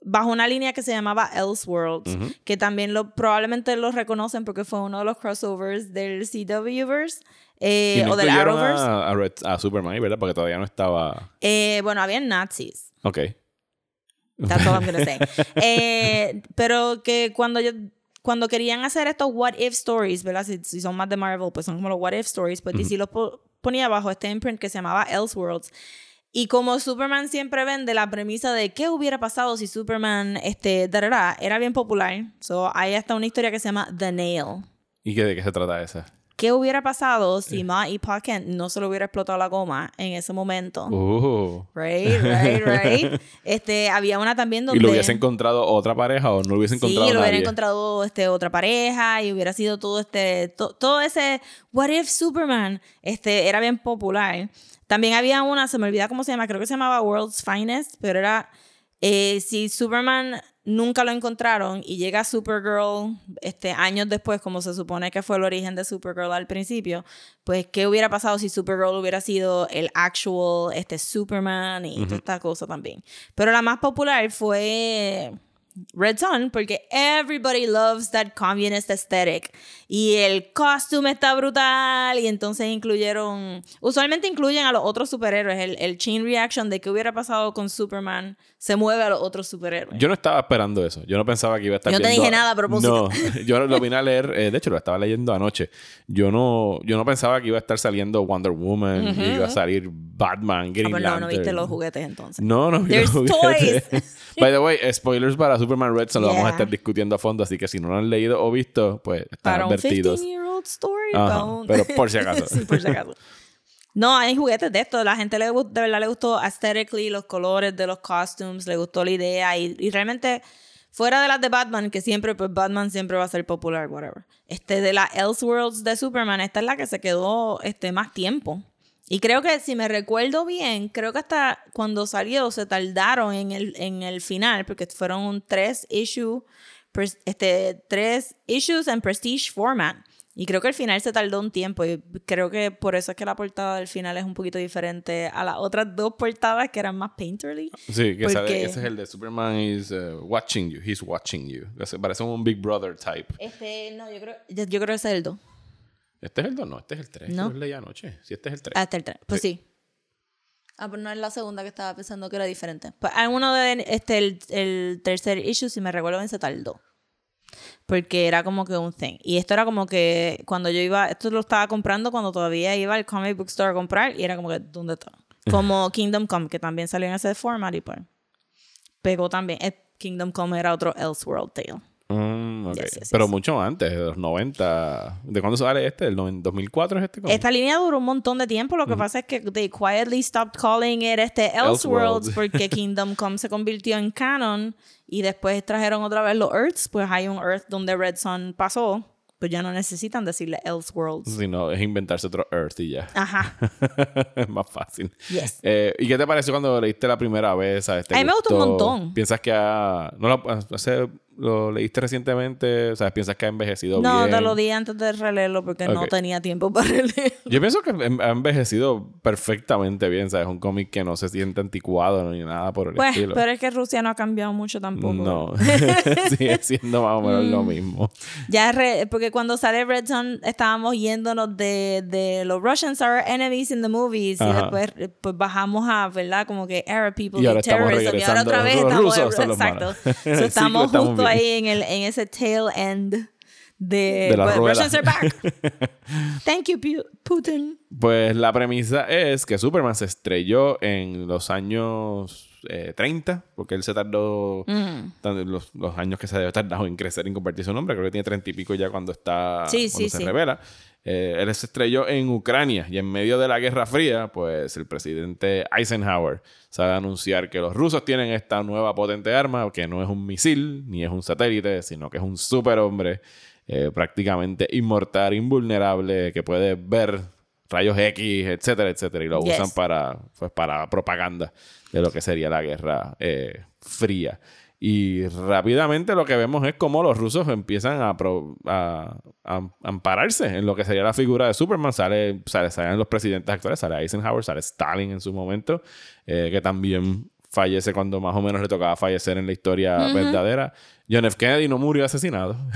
Speaker 2: bajo una línea que se llamaba Elseworlds,
Speaker 1: Ujú.
Speaker 2: que también lo probablemente lo reconocen porque fue uno de los crossovers del CWverse eh,
Speaker 1: no
Speaker 2: o del Arrowverse.
Speaker 1: a, a Red- a Superman, ¿verdad? Porque todavía no estaba...
Speaker 2: Eh, bueno, habían nazis.
Speaker 1: Ok.
Speaker 2: That's all I'm gonna say. Eh, pero que cuando yo cuando querían hacer estos what if stories, ¿verdad? Si, si son más de Marvel, pues son como los what if stories, pues DC los po- ponía bajo este imprint que se llamaba Elseworlds. Y como Superman siempre vende la premisa de qué hubiera pasado si Superman este da, da, da, era bien popular. So, hay hasta una historia que se llama The Nail.
Speaker 1: ¿Y qué, de qué se trata esa?
Speaker 2: ¿Qué hubiera pasado si Ma y Pa Kent no se le hubiera explotado la goma en ese momento?
Speaker 1: Uh.
Speaker 2: Right, right, right. Este, había una también donde...
Speaker 1: ¿Y lo hubiese encontrado otra pareja o no lo hubiese encontrado
Speaker 2: Sí, lo hubiera
Speaker 1: nadie?
Speaker 2: encontrado este, otra pareja y hubiera sido todo este, to- todo ese What If Superman, este, era bien popular. También había una, se me olvida cómo se llama, creo que se llamaba World's Finest, pero era eh, si Superman nunca lo encontraron y llega Supergirl este, años después, como se supone que fue el origen de Supergirl al principio, pues qué hubiera pasado si Supergirl hubiera sido el actual este, Superman y toda esta cosa también. Pero la más popular fue Red Son, porque everybody loves that communist aesthetic. Y el costume está brutal. Y entonces incluyeron. Usualmente incluyen a los otros superhéroes. El, el chain reaction de qué hubiera pasado con Superman se mueve a los otros superhéroes.
Speaker 1: Yo no estaba esperando eso. Yo no pensaba que iba a estar
Speaker 2: Yo no te dije nada a propósito.
Speaker 1: No, yo lo vine a leer. eh, de hecho, lo estaba leyendo anoche. Yo no, yo no pensaba que iba a estar saliendo Wonder Woman. y iba a salir Batman,
Speaker 2: Ah,
Speaker 1: Green
Speaker 2: pues no, no viste
Speaker 1: Lantern.
Speaker 2: los juguetes entonces.
Speaker 1: No, no vi
Speaker 2: There's
Speaker 1: los juguetes.
Speaker 2: toys.
Speaker 1: By the way, spoilers para Superman Red Son lo vamos a
Speaker 2: Yeah.
Speaker 1: estar discutiendo a fondo, así que si no lo han leído o visto, pues están
Speaker 2: Para un
Speaker 1: advertidos.
Speaker 2: 15-year-old story.
Speaker 1: Ajá, pero por si acaso.
Speaker 2: sí, por si acaso. No, hay juguetes de esto. La gente le, de verdad le gustó aesthetically los colores de los costumes, le gustó la idea y, y realmente fuera de las de Batman, que siempre, pues Batman siempre va a ser popular, whatever. Este, de las Elseworlds de Superman, esta es la que se quedó este, más tiempo. Y creo que, si me recuerdo bien, creo que hasta cuando salió se tardaron en el, en el final, porque fueron tres issue, pres- este, tres issues en prestige format. Y creo que el final se tardó un tiempo. Y creo que por eso es que la portada del final es un poquito diferente a las otras dos portadas que eran más painterly.
Speaker 1: Sí, que ese,
Speaker 2: Porque-
Speaker 1: ese es el de Superman is uh, watching you. He's watching you. Parece un Big Brother type.
Speaker 2: Este, no, yo creo, yo, yo creo que ese es el 2.
Speaker 1: ¿Este es el 2? No, este es el 3.
Speaker 2: No.
Speaker 1: Yo lo leí anoche. Sí, este es el 3.
Speaker 2: Hasta el 3. Pues sí. Ah, pero no es la segunda que estaba pensando que era diferente. Pues hay uno de este, el, el tercer issue, si me recuerdo bien, se tardó. Porque era como que un thing. Y esto era como que cuando yo iba, esto lo estaba comprando cuando todavía iba al comic book store a comprar y era como que, ¿dónde está? Como Kingdom Come, que también salió en ese format y pues pegó también. Eh, Kingdom Come era otro Elseworld Tale.
Speaker 1: Mm, ok.
Speaker 2: Yes, yes,
Speaker 1: Pero
Speaker 2: yes.
Speaker 1: mucho antes, de los 90. ¿De cuándo sale este? ¿El noven- 2004 es este?
Speaker 2: Esta línea duró un montón de tiempo. Lo que pasa es que they quietly stopped calling it este Elseworlds
Speaker 1: Elseworld.
Speaker 2: porque Kingdom Come se convirtió en canon y después trajeron otra vez los Earths. Pues hay un Earth donde Red Sun pasó. Pues ya no necesitan decirle Elseworlds.
Speaker 1: Si no, es inventarse otro Earth y ya.
Speaker 2: Ajá.
Speaker 1: es más fácil.
Speaker 2: Yes.
Speaker 1: Eh, ¿Y qué te pareció cuando leíste la primera vez? ¿Sabes? ¿Te
Speaker 2: A mí me gustó un montón.
Speaker 1: ¿Piensas que ha... no lo, hace- lo leíste recientemente? ¿Sabes? ¿Piensas que ha envejecido
Speaker 2: No,
Speaker 1: bien?
Speaker 2: te lo di antes de releerlo porque no
Speaker 1: Ok.
Speaker 2: tenía tiempo para releerlo.
Speaker 1: Yo pienso que ha envejecido perfectamente bien, ¿sabes? Un cómic que no se siente anticuado ni nada por el
Speaker 2: Pues,
Speaker 1: estilo.
Speaker 2: pero es que Rusia no ha cambiado mucho tampoco.
Speaker 1: no, sigue siendo más o menos
Speaker 2: Mm.
Speaker 1: lo mismo.
Speaker 2: Ya, re- porque cuando sale Red Sun estábamos yéndonos de, de los Russians are enemies in the movies y
Speaker 1: Ajá.
Speaker 2: después eh, pues bajamos a, ¿verdad? Como que Arab people
Speaker 1: Y ahora
Speaker 2: y terrorism y ahora otra vez
Speaker 1: los
Speaker 2: estamos
Speaker 1: rusos son los
Speaker 2: exacto.
Speaker 1: malos.
Speaker 2: So, estamos justo. Ahí en el en ese tail end de,
Speaker 1: De la rueda.
Speaker 2: Russians are back. Thank you Pu- Putin.
Speaker 1: Pues la premisa es que Superman se estrelló en los años eh, 30, porque él se tardó
Speaker 2: Mm.
Speaker 1: los, los años que se había tardado en crecer, en convertirse en hombre. Creo que tiene 30 y pico ya cuando está
Speaker 2: Sí,
Speaker 1: cuando
Speaker 2: sí,
Speaker 1: se
Speaker 2: sí.
Speaker 1: revela. Eh, él se estrelló en Ucrania y en medio de la Guerra Fría, pues el presidente Eisenhower sabe anunciar que los rusos tienen esta nueva potente arma, que no es un misil ni es un satélite, sino que es un superhombre eh, prácticamente inmortal, invulnerable, que puede ver rayos X, etcétera, etcétera, y lo
Speaker 2: Yes.
Speaker 1: usan para, pues, para propaganda de lo que sería la Guerra eh, Fría. Y rápidamente lo que vemos es cómo los rusos empiezan a, pro- a- a ampararse en lo que sería la figura de Superman. Sale, sale, salen los presidentes actuales, sale Eisenhower, sale Stalin en su momento, eh, que también fallece cuando más o menos le tocaba fallecer en la historia verdadera. John F. Kennedy no murió asesinado.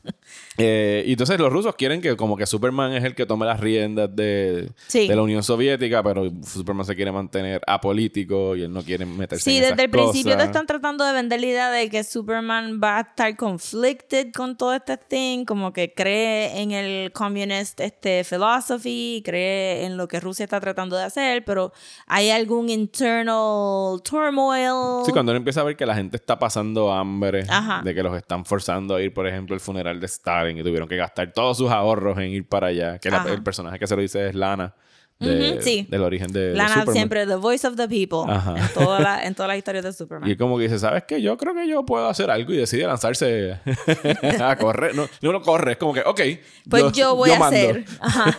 Speaker 1: Eh, y entonces los rusos quieren que como que Superman es el que tome las riendas de,
Speaker 2: Sí.
Speaker 1: de la Unión Soviética, pero Superman se quiere mantener apolítico y él no quiere meterse
Speaker 2: Sí,
Speaker 1: en
Speaker 2: desde
Speaker 1: esas
Speaker 2: el principio te
Speaker 1: cosas.
Speaker 2: están tratando de vender la idea de que Superman va a estar conflicted con todo este thing, como que cree en el communist este, philosophy, cree en lo que Rusia está tratando de hacer, pero hay algún internal turmoil.
Speaker 1: Sí, cuando él empieza a ver que la gente está pasando hambre,
Speaker 2: Ajá.
Speaker 1: de que los están forzando a ir, por ejemplo, al funeral de Stalin y tuvieron que gastar todos sus ahorros en ir para allá, que la- el personaje que se lo dice es Lana, de-
Speaker 2: Ujú, sí.
Speaker 1: del origen de, de
Speaker 2: Lana
Speaker 1: Superman.
Speaker 2: siempre, the voice of the people,
Speaker 1: Ajá.
Speaker 2: en toda la, en todas las historias de
Speaker 1: Y
Speaker 2: Superman.
Speaker 1: él como que dice, ¿sabes qué? Yo creo que yo puedo hacer algo y decide lanzarse a correr. No, no lo corre, es como que, ok.
Speaker 2: Pues yo, voy a
Speaker 1: mando.
Speaker 2: hacer. Ajá.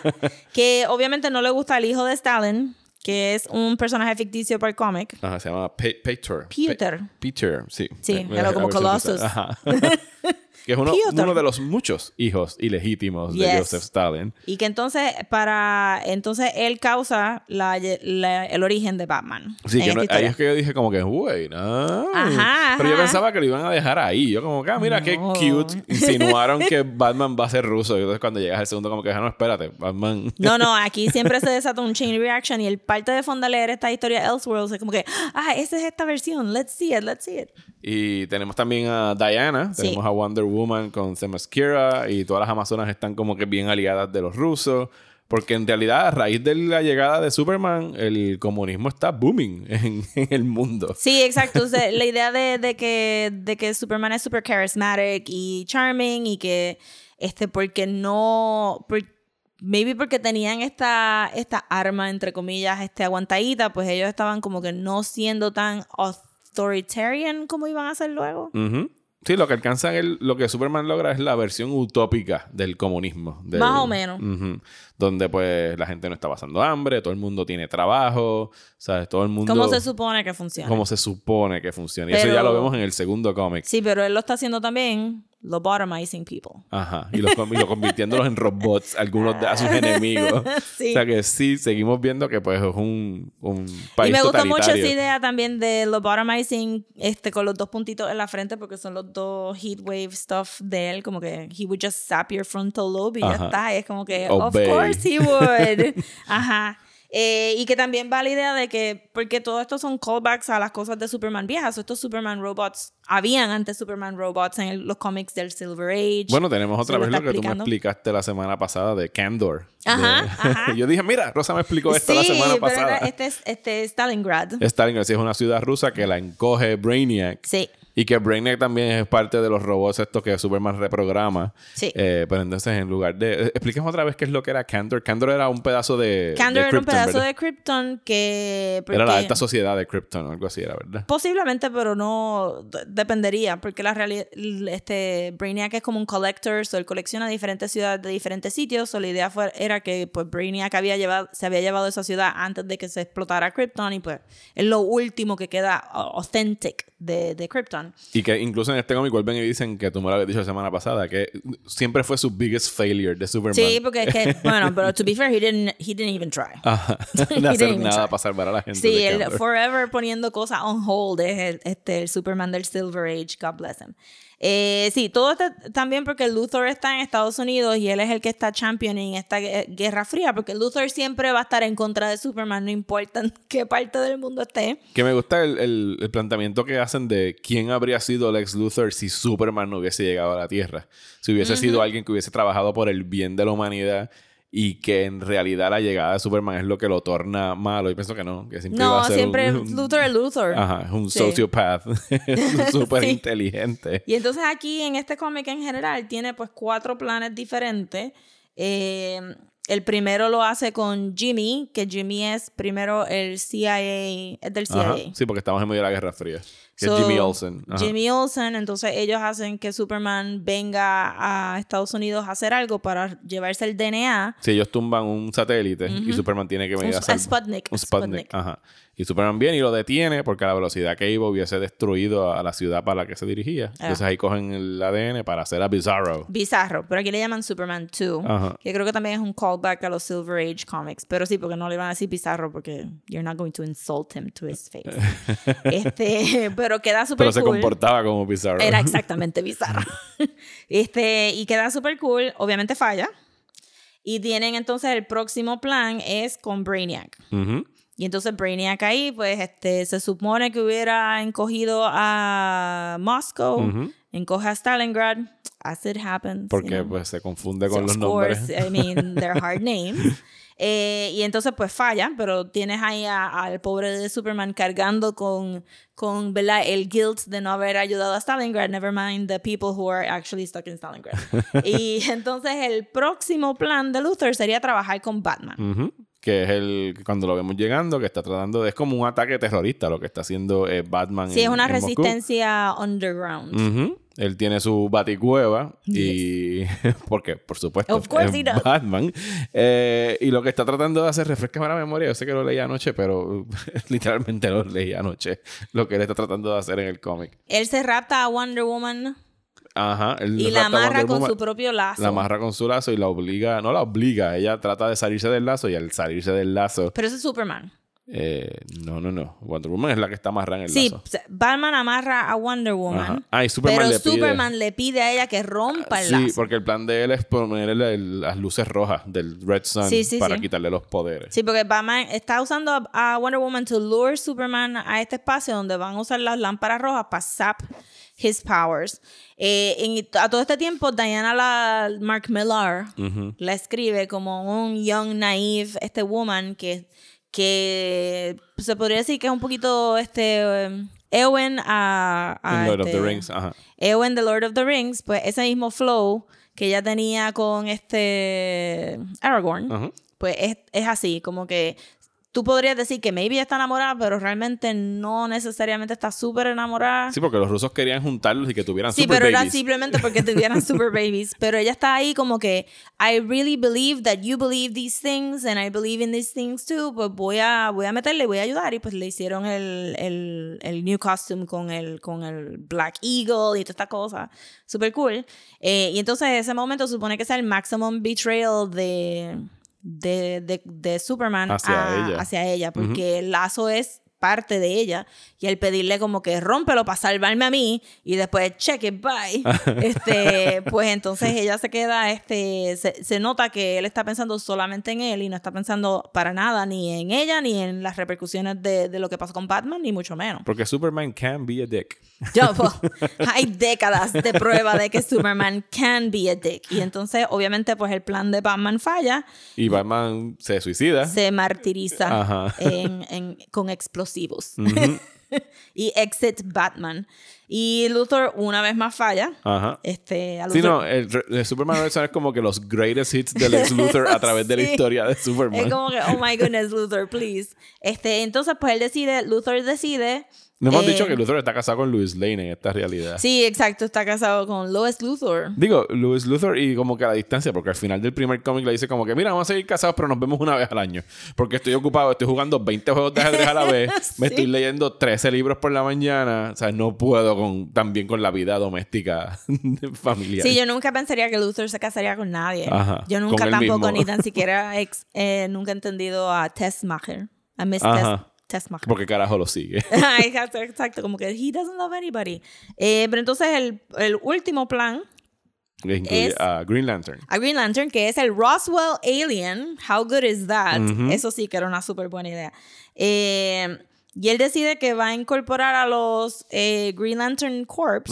Speaker 2: Que obviamente no le gusta al hijo de Stalin, que es un personaje ficticio para el cómic.
Speaker 1: Ajá, se llama Pe- Peter.
Speaker 2: Peter.
Speaker 1: Pe- Peter, sí.
Speaker 2: Sí, era como
Speaker 1: ver si lo
Speaker 2: Colossus.
Speaker 1: Ajá. que es uno, de los muchos hijos ilegítimos de. Joseph Stalin.
Speaker 2: Y que entonces, para. Entonces él causa la- la- el origen de Batman.
Speaker 1: Sí, que no- ahí es que yo dije como que, güey, no.
Speaker 2: Ajá,
Speaker 1: Pero yo pensaba que lo iban a dejar ahí. Yo como que, ah, mira qué cute. Insinuaron que Batman va a ser ruso. Y entonces cuando llegas al segundo como que, ah, no, espérate, Batman...
Speaker 2: No, no, aquí siempre se desata un chain reaction y el parte de fondo de leer esta historia Elseworlds es como que, ah, esa es esta versión, let's see it, let's see it.
Speaker 1: Y tenemos también a Diana,
Speaker 2: Sí.
Speaker 1: tenemos a Wonder Woman con Themyscira y todas las amazonas están como que bien aliadas de los rusos. Porque en realidad, a raíz de la llegada de Superman, el comunismo está booming en, en el mundo.
Speaker 2: Sí, exacto. O sea, la idea de, de que, de que Superman es super charismatic y charming y que, este, porque no, por- maybe porque tenían esta, esta arma, entre comillas, este, aguantadita, pues ellos estaban como que no siendo tan authoritarian como iban a ser luego.
Speaker 1: Ujú. Sí, lo que alcanza el, lo que Superman logra es la versión utópica del comunismo. del-
Speaker 2: Más o menos.
Speaker 1: Donde pues la gente no está pasando hambre, todo el mundo tiene trabajo, ¿sabes? Todo el mundo...
Speaker 2: ¿Cómo se supone que funciona?
Speaker 1: como se supone que funciona. Y eso ya lo vemos en el segundo cómic.
Speaker 2: Sí, pero él lo está haciendo también, lobotomizing people.
Speaker 1: Ajá. Y, los, y lo convirtiéndolos en robots, algunos de a sus enemigos.
Speaker 2: Sí.
Speaker 1: O sea que sí, seguimos viendo que pues es un, un país
Speaker 2: Y me gusta mucho esa idea también de lobotomizing este, con los dos puntitos en la frente porque son los dos heat wave stuff de él, como que he would just zap your frontal lobe y
Speaker 1: Ajá.
Speaker 2: ya está. Y es como que,
Speaker 1: Obey.
Speaker 2: of course he would. Ajá. Eh, y que también va la idea de que, porque todo esto son callbacks a las cosas de Superman viejas, estos Superman robots, habían antes Superman robots en el- los cómics del Silver Age.
Speaker 1: Bueno, tenemos otra vez
Speaker 2: lo
Speaker 1: que tú me explicaste la semana pasada de Candor.
Speaker 2: Ajá,
Speaker 1: De-
Speaker 2: ajá.
Speaker 1: Yo dije, mira, Rosa me explicó esto la semana
Speaker 2: pero
Speaker 1: pasada.
Speaker 2: era- este es este es Stalingrad.
Speaker 1: Stalingrad sí es una ciudad rusa que la encoge Brainiac.
Speaker 2: Sí.
Speaker 1: Y que Brainiac también es parte de los robots estos que Superman reprograma.
Speaker 2: Sí.
Speaker 1: Eh, pero entonces, en lugar de... eh, Expliquemos otra vez qué es lo que era Candor. Candor era un pedazo de...
Speaker 2: Candor
Speaker 1: de
Speaker 2: era un pedazo
Speaker 1: ¿verdad?
Speaker 2: de Krypton que...
Speaker 1: Era la
Speaker 2: porque-
Speaker 1: alta sociedad de Krypton o algo así era, ¿verdad?
Speaker 2: Posiblemente, pero no dependería, porque la realidad, este Brainiac es como un collector, so él colecciona diferentes ciudades de diferentes sitios, so la idea fue, era que pues Brainiac había llevado, se había llevado esa ciudad antes de que se explotara Krypton y pues es lo último que queda authentic de, de Krypton.
Speaker 1: Y que incluso en este cómic vuelven y dicen que tú me lo habías dicho la semana pasada, que siempre fue su biggest failure de Superman.
Speaker 2: Sí, porque es que, bueno, pero to be fair, he didn't, he didn't even try.
Speaker 1: Ajá.
Speaker 2: Didn't
Speaker 1: hacer nada para salvar a la gente.
Speaker 2: Sí, el forever poniendo cosas on hold es el, este, el Superman del Silver Age, God bless him. Eh, sí, todo está también porque Luthor está en Estados Unidos y él es el que está championing esta gue- guerra fría, porque Luthor siempre va a estar en contra de Superman, no importa en qué parte del mundo esté.
Speaker 1: Que me gusta el, el- el planteamiento que hacen de quién habría sido Lex Luthor si Superman no hubiese llegado a la Tierra. Si hubiese sido alguien que hubiese trabajado por el bien de la humanidad y que en realidad la llegada de Superman es lo que lo torna malo. Y pienso que no, que siempre iba
Speaker 2: No,
Speaker 1: a ser
Speaker 2: siempre
Speaker 1: un, un-
Speaker 2: Luthor es Luthor.
Speaker 1: Ajá, es un
Speaker 2: Sí.
Speaker 1: sociopath. Súper
Speaker 2: Sí.
Speaker 1: inteligente.
Speaker 2: Y entonces aquí en este cómic en general tiene pues cuatro planes diferentes. Eh, el primero lo hace con Jimmy, que Jimmy es primero el CIA, es del CIA.
Speaker 1: Ajá. Sí, porque estamos en medio de la Guerra Fría. Que
Speaker 2: So,
Speaker 1: es Jimmy Olsen. Ajá.
Speaker 2: Jimmy Olsen, entonces ellos hacen que Superman venga a Estados Unidos a hacer algo para llevarse el DNA.
Speaker 1: Si ellos tumban un satélite y Superman tiene que venir
Speaker 2: Un-
Speaker 1: a salvar.
Speaker 2: a Sputnik,
Speaker 1: Un Sputnik.
Speaker 2: Sputnik.
Speaker 1: Ajá. Y Superman viene y lo detiene porque a la velocidad que iba hubiese destruido a la ciudad para la que se dirigía.
Speaker 2: Ah.
Speaker 1: Entonces ahí cogen el ADN para hacer a Bizarro.
Speaker 2: Bizarro, pero aquí le llaman Superman 2,
Speaker 1: Ajá.
Speaker 2: que creo que también es un callback a los Silver Age comics, pero sí, porque no le van a decir Bizarro porque you're not going to insult him to his face. este, pero queda súper
Speaker 1: Pero se
Speaker 2: cool.
Speaker 1: comportaba como Bizarro.
Speaker 2: Era exactamente bizarro. este, y queda súper cool. Obviamente falla. Y tienen entonces el próximo plan es con Brainiac.
Speaker 1: Ujú.
Speaker 2: Y entonces Brainiac ahí, pues este, se supone que hubiera encogido a Moscow,
Speaker 1: Ujú.
Speaker 2: encoge a Stalingrad, as it happens. you
Speaker 1: Porque
Speaker 2: know.
Speaker 1: pues se confunde con
Speaker 2: So,
Speaker 1: los
Speaker 2: of course,
Speaker 1: nombres.
Speaker 2: I mean, they're hard names. Eh, y entonces pues falla, pero tienes ahí al pobre de Superman cargando con, con ¿verdad? el guilt de no haber ayudado a Stalingrad, never mind the people who are actually stuck in Stalingrad. y entonces el próximo plan de Luthor sería trabajar con Batman.
Speaker 1: Ujú. Que es el cuando lo vemos llegando, que está tratando de. Es como un ataque terrorista lo que está haciendo eh, Batman.
Speaker 2: Sí, es una
Speaker 1: en Moscú.
Speaker 2: resistencia underground.
Speaker 1: Él tiene su baticueva y porque por supuesto
Speaker 2: Of course
Speaker 1: es
Speaker 2: he does.
Speaker 1: Batman Eh, y lo que está tratando de hacer refresca la memoria yo sé que lo leí anoche pero literalmente lo leí anoche lo que él está tratando de hacer en el cómic
Speaker 2: Él se rapta a Wonder Woman
Speaker 1: Ajá. él
Speaker 2: y la amarra con su propio lazo.
Speaker 1: La amarra con su lazo y la obliga, no la obliga, ella trata de salirse del lazo y al salirse del lazo,
Speaker 2: Pero ese es Superman.
Speaker 1: eh, no, no, no. Wonder Woman es la que está amarrada en el
Speaker 2: Sí,
Speaker 1: lazo.
Speaker 2: se- Batman amarra a Wonder Woman.
Speaker 1: Ah, y Superman
Speaker 2: pero
Speaker 1: le pide-
Speaker 2: Superman le pide a ella que rompa el
Speaker 1: Sí,
Speaker 2: lazo.
Speaker 1: porque el plan de él es ponerle las luces rojas del Red Sun
Speaker 2: Sí, sí,
Speaker 1: para
Speaker 2: sí.
Speaker 1: quitarle los poderes.
Speaker 2: Sí, porque Batman está usando a, Wonder Woman to lure Superman a este espacio donde van a usar las lámparas rojas para sap his powers. Eh, en- a todo este tiempo, Diana la, Mark Millar la escribe como un young, naive, este woman que, que se podría decir que es un poquito este um, Eowyn a, a
Speaker 1: Lord of the
Speaker 2: este-
Speaker 1: Rings, ajá.
Speaker 2: Eowyn the Lord of the Rings, pues ese mismo flow que ella tenía con este Aragorn,
Speaker 1: Ajá.
Speaker 2: pues es, es así, como que tú podrías decir que maybe está enamorada, pero realmente no necesariamente está súper enamorada.
Speaker 1: Sí, porque los rusos querían juntarlos y que tuvieran
Speaker 2: Sí,
Speaker 1: super
Speaker 2: pero era
Speaker 1: babies.
Speaker 2: simplemente porque tuvieran super babies. Pero ella está ahí como que, I really believe that you believe these things and I believe in these things too. Pues voy a, voy a meterle, voy a ayudar. Y pues le hicieron el, el, el new costume con el, con el Black Eagle y toda esta cosa. Super cool. Eh, y entonces ese momento supone que es el maximum betrayal de, de, de, de Superman
Speaker 1: Hacia
Speaker 2: a-
Speaker 1: ella.
Speaker 2: hacia ella. Porque el lazo es parte de ella y el pedirle como que rómpelo para salvarme a mí y después check it bye este pues entonces ella se queda este se, se nota que él está pensando solamente en él y no está pensando para nada ni en ella ni en las repercusiones de, de lo que pasó con Batman ni mucho menos
Speaker 1: Porque Superman can be a dick.
Speaker 2: yo, pues, hay décadas de prueba de que Superman can be a dick y entonces obviamente pues el plan de Batman falla
Speaker 1: Y Batman se suicida.
Speaker 2: se martiriza en- en- con explosivos. y exit Batman. Y Luthor una vez más falla.
Speaker 1: Ajá.
Speaker 2: Este, a
Speaker 1: Sí, no, el, el Superman Son es como que los greatest hits del ex Luthor a través de la
Speaker 2: Sí.
Speaker 1: historia de Superman.
Speaker 2: Es como que, oh my goodness, Luthor, please. Este, entonces, pues él decide, Luthor decide.
Speaker 1: No hemos
Speaker 2: eh,
Speaker 1: dicho que Luthor está casado con Louis Lane en esta realidad.
Speaker 2: Sí, exacto, está casado con Lois Luthor.
Speaker 1: Digo, Louis Luthor y como que a la distancia, porque al final del primer cómic le dice como que, mira, vamos a seguir casados, pero nos vemos una vez al año. Porque estoy ocupado, estoy jugando 20 juegos de ajedrez a la vez, me estoy leyendo 13 libros por la mañana, o sea, no puedo con, también con la vida doméstica familiar.
Speaker 2: Sí, yo nunca pensaría que Luthor se casaría con nadie.
Speaker 1: Ajá,
Speaker 2: yo nunca tampoco, ni tan siquiera ex- eh, nunca he entendido a Tessmacher. A Miss
Speaker 1: Ajá.
Speaker 2: Tessmacher.
Speaker 1: Porque carajo lo sigue.
Speaker 2: exacto, exacto, como que he doesn't love anybody. Eh, pero entonces el, el último plan Es-
Speaker 1: a Green Lantern.
Speaker 2: a Green Lantern, que es el Roswell Alien. How good is that? Eso sí que era una súper buena idea. Eh, y él decide que va a incorporar a los eh, Green Lantern Corps,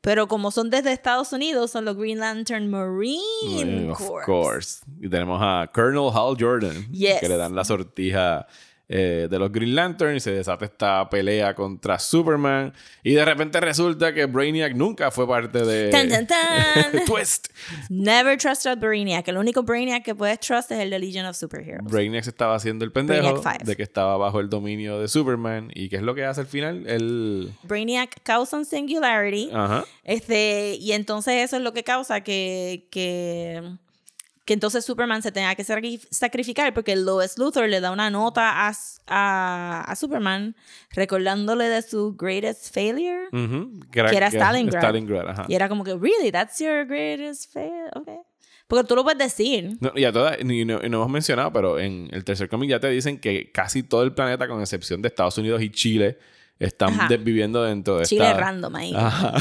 Speaker 2: pero como son desde Estados Unidos, son los Green Lantern Marine
Speaker 1: Eh, of
Speaker 2: Corps.
Speaker 1: course. Y tenemos a Colonel Hal Jordan,
Speaker 2: Yes.
Speaker 1: que le dan la sortija eh, de los Green Lantern y se desata esta pelea contra Superman. Y de repente resulta que Brainiac nunca fue parte de.
Speaker 2: Tan, tan, tan.
Speaker 1: Twist.
Speaker 2: Never trust a Brainiac. El único Brainiac que puedes trust es el de Legion of Superheroes.
Speaker 1: Brainiac se estaba haciendo el pendejo de que estaba bajo el dominio de Superman. ¿Y qué es lo que hace al final? Él.
Speaker 2: Brainiac causa un singularity.
Speaker 1: Ajá.
Speaker 2: Este, y entonces eso es lo que causa que, que, que entonces Superman se tenga que sacri- sacrificar porque Lois Luthor le da una nota a, a, a Superman recordándole de su greatest failure.
Speaker 1: Ujú.
Speaker 2: Que era Stalingrad.
Speaker 1: Stalingrad, ajá.
Speaker 2: Y era como que, really, that's your greatest failure. Okay. Porque tú lo puedes decir.
Speaker 1: No, y a todas, y no, y no hemos mencionado, pero en el tercer cómic ya te dicen que casi todo el planeta, con excepción de Estados Unidos y Chile, están viviendo dentro de
Speaker 2: Chile
Speaker 1: esta...
Speaker 2: random ahí.
Speaker 1: Ajá.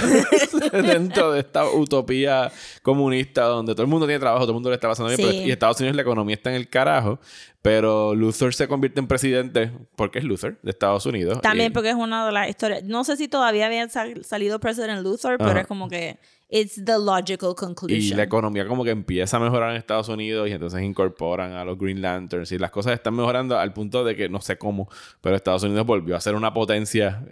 Speaker 1: dentro de esta utopía comunista donde todo el mundo tiene trabajo, todo el mundo le está pasando bien,
Speaker 2: Sí.
Speaker 1: pero- y Estados Unidos la economía está en el carajo, pero Luthor se convierte en presidente porque es Luthor de Estados Unidos.
Speaker 2: También
Speaker 1: y-
Speaker 2: porque es una de las historias. No sé si todavía había sal- salido President Luthor, pero es como que it's the logical
Speaker 1: Y
Speaker 2: conclusion.
Speaker 1: la economía como que empieza a mejorar en Estados Unidos y entonces incorporan a los Green Lanterns y las cosas están mejorando al punto de que no sé cómo, pero Estados Unidos volvió a ser una potencia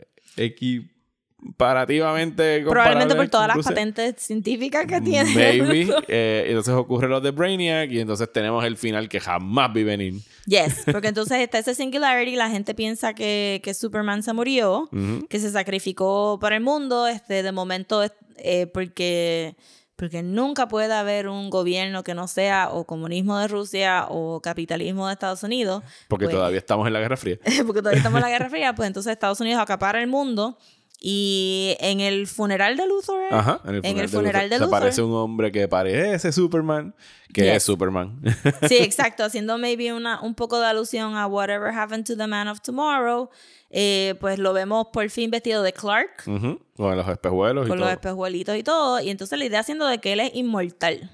Speaker 1: equiparativamente
Speaker 2: Probablemente por todas las patentes científicas que tiene.
Speaker 1: Maybe. Eh, entonces ocurre lo de Brainiac y entonces tenemos el final que jamás vi venir.
Speaker 2: Yes, porque entonces está ese singularity, la gente piensa que, que Superman se murió,
Speaker 1: Ujú.
Speaker 2: que se sacrificó para el mundo, este, de momento, eh, porque, porque nunca puede haber un gobierno que no sea o comunismo de Rusia o capitalismo de Estados Unidos.
Speaker 1: Porque
Speaker 2: Pues,
Speaker 1: todavía estamos en la Guerra Fría.
Speaker 2: porque todavía estamos en la Guerra Fría, pues entonces Estados Unidos acapara el mundo Y en el funeral de Luthor.
Speaker 1: Ajá, en el funeral, de, Luthor, se aparece un hombre que parece Superman, que
Speaker 2: Yes.
Speaker 1: es Superman.
Speaker 2: Sí, exacto, haciendo maybe una, un poco de alusión a Whatever Happened to the Man of Tomorrow. Eh, pues lo vemos por fin vestido de Clark,
Speaker 1: Con los espejuelos y
Speaker 2: con
Speaker 1: todo.
Speaker 2: los espejuelitos y todo. Y entonces la idea siendo de que él es inmortal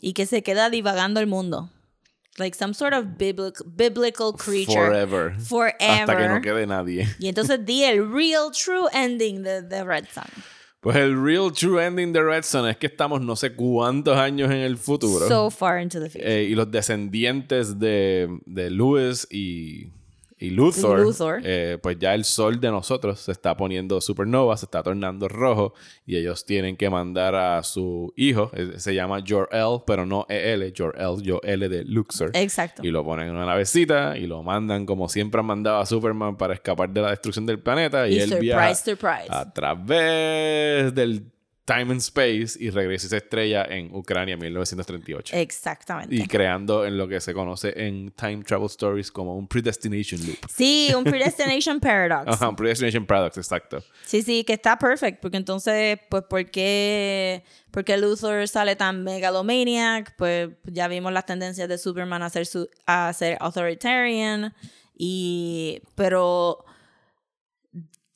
Speaker 2: y que se queda divagando el mundo. Like some sort of biblical, biblical creature.
Speaker 1: Forever.
Speaker 2: Forever.
Speaker 1: Hasta que no quede nadie.
Speaker 2: Y entonces di el real true ending de, de Red Sun.
Speaker 1: Pues el real true ending de Red Son es que estamos no sé cuántos años en el futuro.
Speaker 2: So far into the future.
Speaker 1: Eh, y los descendientes de, de Lewis y, y Luthor,
Speaker 2: Luthor.
Speaker 1: eh, pues ya el sol de nosotros se está poniendo supernova, se está tornando rojo y ellos tienen que mandar a su hijo, se llama Jor-El, pero no EL, Jor-El, Jor-L de Luxor.
Speaker 2: Exacto.
Speaker 1: Y lo ponen en una navecita y lo mandan como siempre han mandado a Superman para escapar de la destrucción del planeta. Y,
Speaker 2: Y
Speaker 1: él
Speaker 2: surprise,
Speaker 1: viaja
Speaker 2: surprise.
Speaker 1: a través del time and space y regresa y se estrella en Ucrania en 1938.
Speaker 2: Exactamente.
Speaker 1: Y creando en lo que se conoce en Time Travel Stories como un Predestination Loop.
Speaker 2: Sí, un predestination paradox.
Speaker 1: Ajá, un Predestination Paradox, exacto.
Speaker 2: Sí, sí, que está perfect, porque entonces, pues, ¿por qué, por qué Luthor sale tan megalomaniac? Pues ya vimos las tendencias de Superman a ser, su, a ser authoritarian, y, pero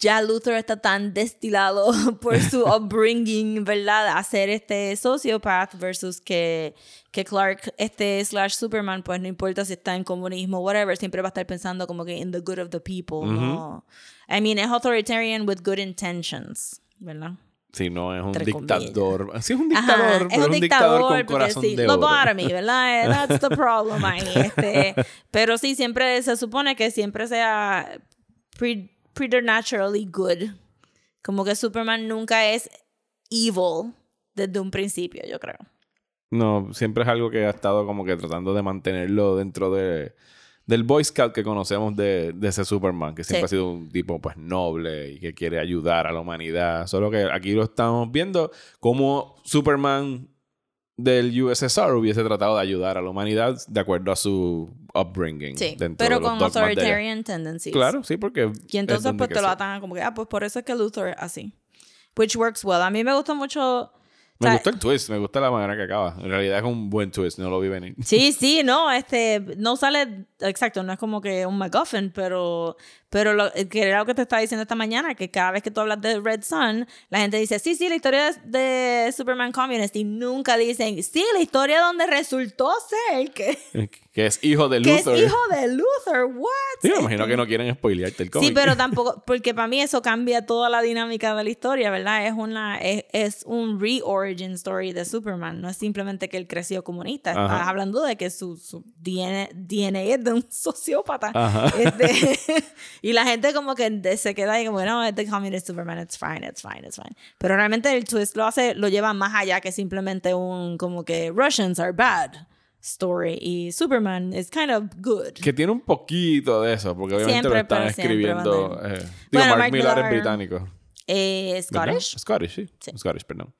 Speaker 2: ya Luthor está tan destilado por su upbringing, ¿verdad? A ser este sociopath versus que, que Clark, este slash Superman, pues no importa si está en comunismo, whatever, siempre va a estar pensando como que in the good of the people, ¿no? I mean, es authoritarian with good intentions, ¿verdad?
Speaker 1: Si no es un
Speaker 2: Entre
Speaker 1: dictador. Sí, es un
Speaker 2: Ajá,
Speaker 1: dictador, pero
Speaker 2: es un dictador,
Speaker 1: con
Speaker 2: porque
Speaker 1: corazón
Speaker 2: sí,
Speaker 1: de oro.
Speaker 2: bottom, ¿verdad? Eh, That's the problem ahí. Este, pero sí, siempre se supone que siempre sea pre- preternaturally good. Como que Superman nunca es evil desde un principio, yo creo.
Speaker 1: No, siempre es algo que ha estado como que tratando de mantenerlo dentro de, del Boy Scout que conocemos de, de ese Superman, que siempre
Speaker 2: Sí.
Speaker 1: ha sido un tipo pues noble y que quiere ayudar a la humanidad. Solo que aquí lo estamos viendo como Superman del USSR hubiese tratado de ayudar a la humanidad de acuerdo a su upbringing.
Speaker 2: Sí, pero
Speaker 1: de
Speaker 2: con authoritarian tendencies.
Speaker 1: Claro, sí, porque...
Speaker 2: Y entonces pues te lo atan como que, ah, pues por eso es que Luthor es así. Which works well. A mí me gusta mucho... o
Speaker 1: Me
Speaker 2: sea,
Speaker 1: gusta el twist, me gusta la manera que acaba. En realidad es un buen twist, no lo vi venir.
Speaker 2: Sí, sí, no, este, no sale, exacto, no es como que un MacGuffin, pero, pero lo que era lo que te estaba diciendo esta mañana, que cada vez que tú hablas de Red Sun, la gente dice, sí, sí, la historia de, de Superman Communist, y nunca dicen, sí, la historia donde resultó ser que,
Speaker 1: que es hijo de
Speaker 2: que es hijo de Luther, what?
Speaker 1: Sí, me imagino que no quieren spoilearte el cómic.
Speaker 2: Sí, pero tampoco, porque para mí eso cambia toda la dinámica de la historia, ¿verdad? Es una, es, es un re-origin story de Superman, no es simplemente que él creció comunista,
Speaker 1: Ajá.
Speaker 2: estás hablando de que su, su DNA, DNA es de un sociópata.
Speaker 1: Ajá.
Speaker 2: Este, y la gente como que se queda ahí como, no, es the communist Superman, it's fine, it's fine, it's fine. Pero realmente el twist lo hace, lo lleva más allá que simplemente un como que Russians are bad story y Superman is kind of good.
Speaker 1: Que tiene un poquito de eso, porque obviamente
Speaker 2: Siempre,
Speaker 1: lo están escribiendo. eh, digo,
Speaker 2: Bueno,
Speaker 1: Mark,
Speaker 2: Mark
Speaker 1: Millar es
Speaker 2: Millar-
Speaker 1: británico.
Speaker 2: Eh,
Speaker 1: ¿verdad?
Speaker 2: Scottish.
Speaker 1: Scottish, sí.
Speaker 2: Sí.
Speaker 1: Scottish, perdón.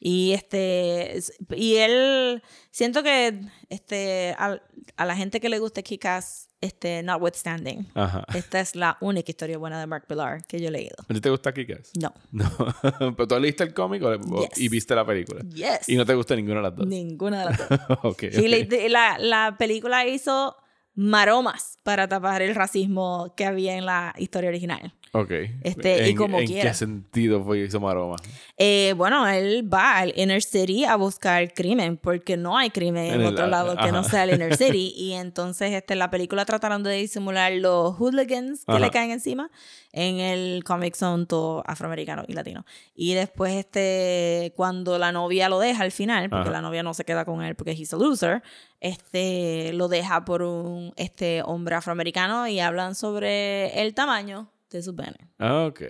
Speaker 2: Y este es- y él siento que este a, a la gente que le gusta Kick-Ass este notwithstanding.
Speaker 1: Ajá.
Speaker 2: Esta es la única historia buena de Mark Millar que yo he leído.
Speaker 1: ¿A ti te gusta Kick-Ass?
Speaker 2: No.
Speaker 1: No. ¿Pero tú leíste el cómic
Speaker 2: Yes.
Speaker 1: y viste la película?
Speaker 2: Yes.
Speaker 1: Y no te gusta ninguna de las dos.
Speaker 2: Ninguna de las dos.
Speaker 1: ok.
Speaker 2: Y
Speaker 1: ok.
Speaker 2: la, la, la película hizo maromas para tapar el racismo que había en la historia original.
Speaker 1: Ok.
Speaker 2: Este, y
Speaker 1: ¿En,
Speaker 2: como
Speaker 1: ¿En
Speaker 2: quiera.
Speaker 1: qué sentido fue hizo Maroma?
Speaker 2: Eh, bueno, él va al Inner City a buscar crimen, porque no hay crimen en,
Speaker 1: En el-
Speaker 2: otro lado que no
Speaker 1: ajá.
Speaker 2: sea el Inner City. Y entonces este, la película trataron de disimular los hooligans que
Speaker 1: Ajá.
Speaker 2: le caen encima. En el cómic son todo afroamericano y latino. Y después, este, cuando la novia lo deja al final, porque
Speaker 1: Ajá.
Speaker 2: la novia no se queda con él porque he's a loser, este, lo deja por un este, hombre afroamericano y hablan sobre el tamaño de sus penes.
Speaker 1: Ah, ok.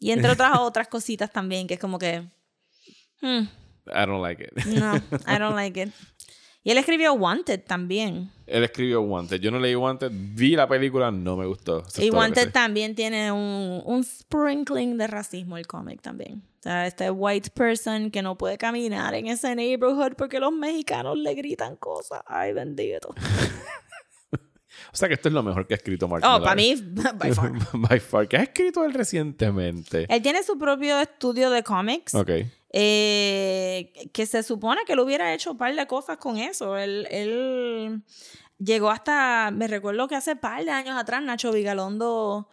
Speaker 2: Y entre otras otras cositas también, que es como que... hmm,
Speaker 1: I don't like it.
Speaker 2: no, I don't like it. Y él escribió Wanted también.
Speaker 1: Él escribió Wanted. Yo no leí Wanted. Vi la película, no me gustó. Eso es
Speaker 2: Y Wanted también tiene un, un sprinkling de racismo el cómic también. O sea, este white person que no puede caminar en ese neighborhood porque los mexicanos le gritan cosas. Ay, bendito.
Speaker 1: O sea que esto es lo mejor que ha escrito Mark
Speaker 2: Oh, para mí, by far.
Speaker 1: By far. ¿Qué ha escrito él recientemente?
Speaker 2: Él tiene su propio estudio de cómics.
Speaker 1: Ok.
Speaker 2: eh, que se supone que él hubiera hecho un par de cosas con eso. Él, él llegó hasta, me recuerdo que hace par de años atrás, Nacho Vigalondo,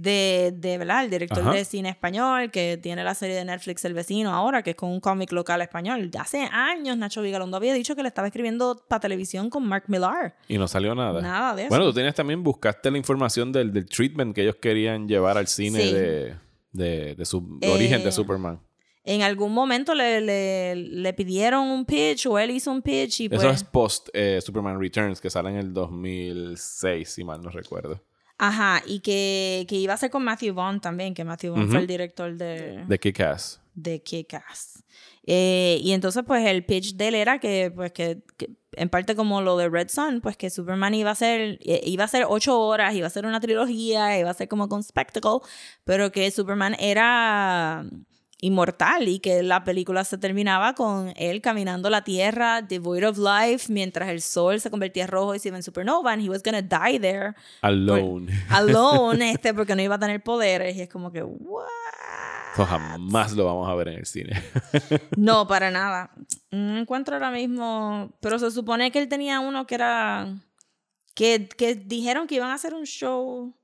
Speaker 2: de, de ¿verdad? El director
Speaker 1: Ajá.
Speaker 2: de cine español, que tiene la serie de Netflix El Vecino ahora, que es con un cómic local español. Hace años Nacho Vigalondo había dicho que le estaba escribiendo para televisión con Mark Millar.
Speaker 1: Y no salió nada.
Speaker 2: Nada de eso.
Speaker 1: Bueno, tú tenías también, buscaste la información del, del treatment que ellos querían llevar al cine
Speaker 2: Sí.
Speaker 1: de, de, de su
Speaker 2: Eh,
Speaker 1: origen de Superman.
Speaker 2: En algún momento le, le, le pidieron un pitch o él hizo un pitch y pues...
Speaker 1: Eso es post eh, Superman Returns, que sale en el 2006, si mal no recuerdo.
Speaker 2: Ajá, y que, que iba a ser con Matthew Vaughn también, que Matthew Vaughn fue el director de,
Speaker 1: De Kick-Ass.
Speaker 2: de Kick-Ass. Eh, y entonces, pues, el pitch de él era que, pues, que, que en parte como lo de Red Sun, pues, que Superman iba a ser, eh, iba a ser ocho horas, iba a ser una trilogía, iba a ser como con spectacle, pero que Superman era inmortal y que la película se terminaba con él caminando la tierra devoid of life mientras el sol se convertía rojo y se iba en supernova and he was gonna die there
Speaker 1: Alone.
Speaker 2: alone este porque no iba a tener poderes y es como que what
Speaker 1: Pues jamás lo vamos a ver en el cine.
Speaker 2: no para nada no encuentro ahora mismo pero se supone que él tenía uno que era que, que dijeron que iban a hacer un show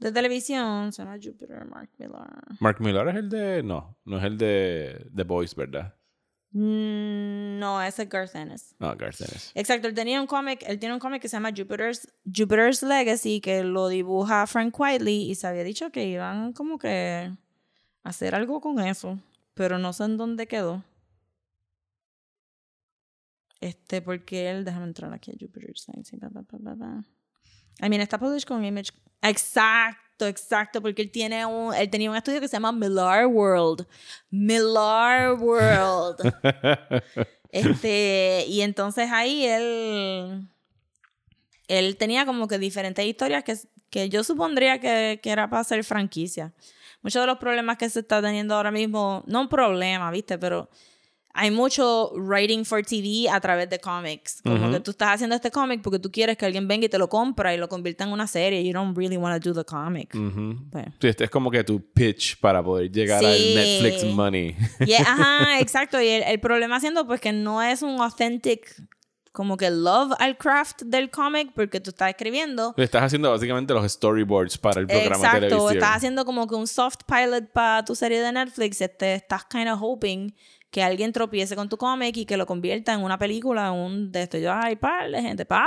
Speaker 2: de televisión se llama Jupiter Mark Millar
Speaker 1: Mark Millar es el de... No, no es el de The Boys, ¿verdad?
Speaker 2: Mm, no ese es Garth Ennis
Speaker 1: No, Garth Ennis.
Speaker 2: Exacto, él tenía un cómic, él tiene un cómic que se llama Jupiter's, Jupiter's Legacy, que lo dibuja Frank Whiteley y se había dicho que iban como que a hacer algo con eso, pero no sé en dónde quedó. Este, porque él, déjame entrar aquí a Jupiter's Legacy. I mean, está published con Image. Exacto, exacto, porque él tiene un, él tenía un estudio que se llama Millar World. Millar World. Este, y entonces ahí él, él tenía como que diferentes historias que, que yo supondría que, que era para hacer franquicia. Muchos de los problemas que se está teniendo ahora mismo, no un problema, ¿viste? Pero hay mucho writing for TV a través de cómics. Como
Speaker 1: Ujú.
Speaker 2: que tú estás haciendo este cómic porque tú quieres que alguien venga y te lo compra y lo convierta en una serie. You don't really want to do the comic.
Speaker 1: Ujú.
Speaker 2: Pues.
Speaker 1: Sí, este es como que tu pitch para poder llegar al
Speaker 2: Sí.
Speaker 1: Netflix money.
Speaker 2: Y es- ajá, exacto. Y el, el problema siendo pues que no es un authentic como que love al craft del cómic porque tú estás escribiendo.
Speaker 1: Estás haciendo básicamente los storyboards para el programa de
Speaker 2: Exacto, estás haciendo como que un soft pilot para tu serie de Netflix. Este, estás kind of hoping que alguien tropiece con tu cómic y que lo convierta en una película, en un de esto. Yo, ay, par de gente, par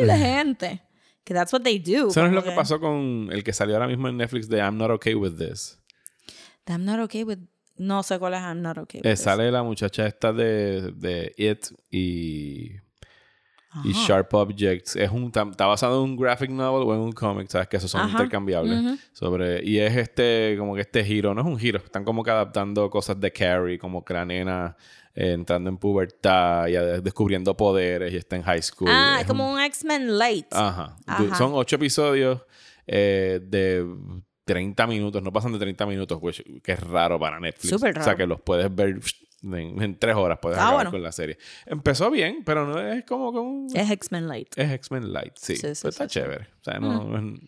Speaker 2: de gente. Que that's what they do.
Speaker 1: Eso no es lo que pasó con el que salió ahora mismo en Netflix de I'm Not Okay With This.
Speaker 2: I'm not okay with... No sé cuál es I'm not okay with
Speaker 1: Eh,
Speaker 2: this.
Speaker 1: sale la muchacha esta de, de It y, y. Sharp Objects. Es un, está basado en un graphic novel o en un cómic, ¿sabes? Que esos son
Speaker 2: Ajá.
Speaker 1: intercambiables. Sobre, y es este, como que este giro, no es un giro, están como que adaptando cosas de Carrie, como que la nena eh, entrando en pubertad y descubriendo poderes y está en high school.
Speaker 2: Ah,
Speaker 1: Es
Speaker 2: como un X-Men light.
Speaker 1: Ajá.
Speaker 2: Ajá.
Speaker 1: Son ocho episodios eh, de 30 minutos, no pasan de 30 minutos, which- que es raro para Netflix.
Speaker 2: Súper
Speaker 1: O sea,
Speaker 2: raro.
Speaker 1: que los puedes ver en, en tres horas, puedes
Speaker 2: Ah,
Speaker 1: acabar
Speaker 2: bueno.
Speaker 1: con la serie. Empezó bien, pero no es como un...
Speaker 2: Es X-Men light.
Speaker 1: Es X-Men Light, sí.
Speaker 2: Sí, sí,
Speaker 1: Pero está
Speaker 2: sí,
Speaker 1: chévere. O sea, no, es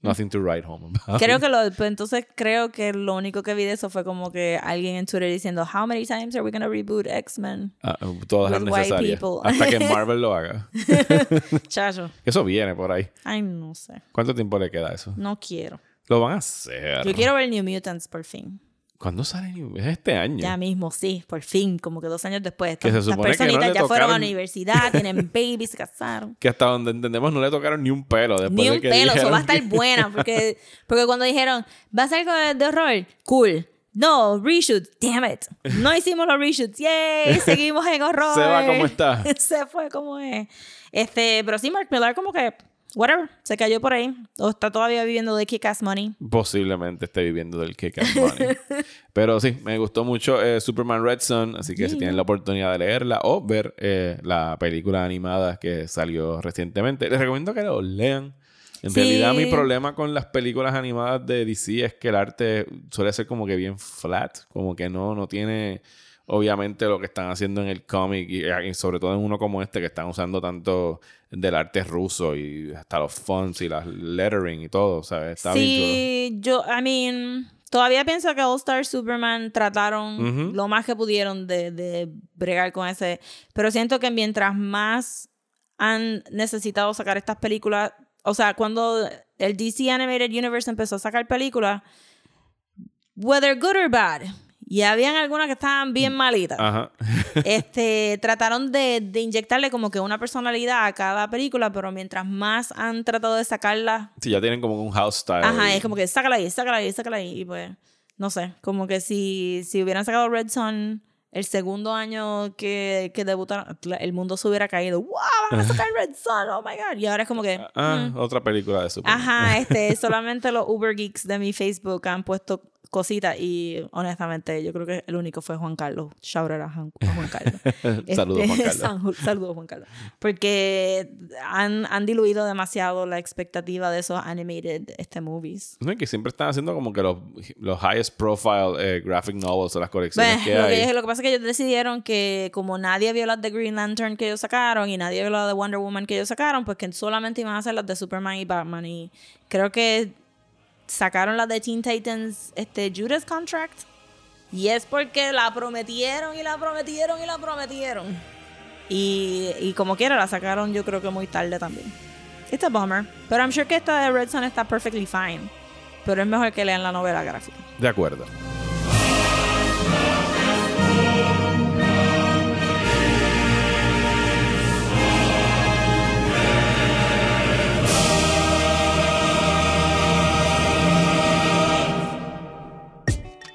Speaker 1: nothing to write home about.
Speaker 2: Creo que lo, pues entonces creo que lo único que vi de eso fue como que alguien en Twitter diciendo How many times are we gonna reboot X-Men?
Speaker 1: Ah, todas las necesarias. Hasta que Marvel lo haga.
Speaker 2: Chacho.
Speaker 1: Eso viene por ahí.
Speaker 2: Ay, no sé.
Speaker 1: ¿Cuánto tiempo le queda a eso?
Speaker 2: No quiero.
Speaker 1: Lo van a hacer.
Speaker 2: Yo quiero ver New Mutants por fin.
Speaker 1: ¿Cuándo sale? Es este año.
Speaker 2: Ya mismo, sí, por fin, como que dos años después.
Speaker 1: Que se supone que no
Speaker 2: personitas
Speaker 1: le
Speaker 2: ya fueron a la universidad, tienen babies, se casaron.
Speaker 1: Que hasta donde entendemos no le tocaron ni un pelo. Después
Speaker 2: Ni
Speaker 1: de
Speaker 2: un
Speaker 1: que
Speaker 2: pelo, eso va a estar
Speaker 1: que-
Speaker 2: buena. Porque, porque cuando dijeron, va a ser de, de horror, cool. No, reshoot, damn it. No hicimos los reshoots, yay, seguimos en horror.
Speaker 1: Se va como está.
Speaker 2: Se fue como es. Este, pero sí, Mark Millar como que, whatever, se cayó por ahí. O está todavía viviendo de kick-ass money.
Speaker 1: Posiblemente esté viviendo del kick and money. Pero sí, me gustó mucho eh, Superman Red Son. Así que si tienen la oportunidad de leerla o ver eh, la película animada que salió recientemente, les recomiendo que lo lean. En
Speaker 2: Sí.
Speaker 1: realidad, mi problema con las películas animadas de DC es que el arte suele ser como que bien flat, como que no, no tiene obviamente lo que están haciendo en el cómic y, y sobre todo en uno como este que están usando tanto del arte ruso y hasta los fonts y las lettering y todo, ¿sabes? Está bien.
Speaker 2: Sí, yo, I mean, todavía pienso que All Star Superman trataron lo más que pudieron de, de bregar con ese. Pero siento que mientras más han necesitado sacar estas películas, o sea, cuando el DC Animated Universe empezó a sacar películas, whether good or bad, y habían algunas que estaban bien malitas
Speaker 1: Ajá.
Speaker 2: este, trataron de, de inyectarle como que una personalidad a cada película, pero mientras más han tratado de sacarla,
Speaker 1: Sí, ya tienen como un house style.
Speaker 2: ajá,
Speaker 1: y-
Speaker 2: es como que sácala ahí, sácala ahí, sácala ahí, y pues, no sé, como que si, si hubieran sacado Red Son el segundo año que, que debutaron, el mundo se hubiera caído, wow, van a sacar Red Son, oh my god, y ahora es como que,
Speaker 1: Ah,
Speaker 2: mm,
Speaker 1: otra película de Superman.
Speaker 2: ajá, este, solamente los Uber Geeks de mi Facebook han puesto cositas y honestamente yo creo que el único fue Juan Carlos. Shout out a Juan, Carlos.
Speaker 1: Saludos, Juan
Speaker 2: Este,
Speaker 1: Carlos.
Speaker 2: Saludos, Juan Carlos. Porque han, han diluido demasiado la expectativa de esos animated este, movies.
Speaker 1: No, que siempre están haciendo como que los, los highest profile eh, graphic novels o las colecciones
Speaker 2: Pues,
Speaker 1: que
Speaker 2: lo,
Speaker 1: hay.
Speaker 2: que, lo que pasa es que ellos decidieron que como nadie vio las de Green Lantern que ellos sacaron y nadie vio las de Wonder Woman que ellos sacaron, pues que solamente iban a hacer las de Superman y Batman. Y creo que sacaron las de Teen Titans, este Judas Contract. Y es porque la prometieron y la prometieron y la prometieron. Y, y como quiera, la sacaron yo creo que muy tarde también. It's a bummer. Pero I'm sure que esta de Red Sun está perfectly fine. Pero es mejor que lean la novela gráfica.
Speaker 1: De acuerdo.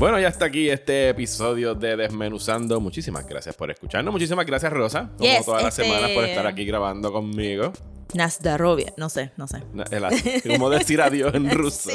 Speaker 1: Bueno, ya está aquí este episodio de Desmenuzando. Muchísimas gracias por escucharnos. Muchísimas gracias, Rosa. Como
Speaker 2: Yes,
Speaker 1: todas las
Speaker 2: este-
Speaker 1: semanas por estar aquí grabando conmigo.
Speaker 2: Nazdarovia. No sé, no sé.
Speaker 1: El- como decir adiós en ruso.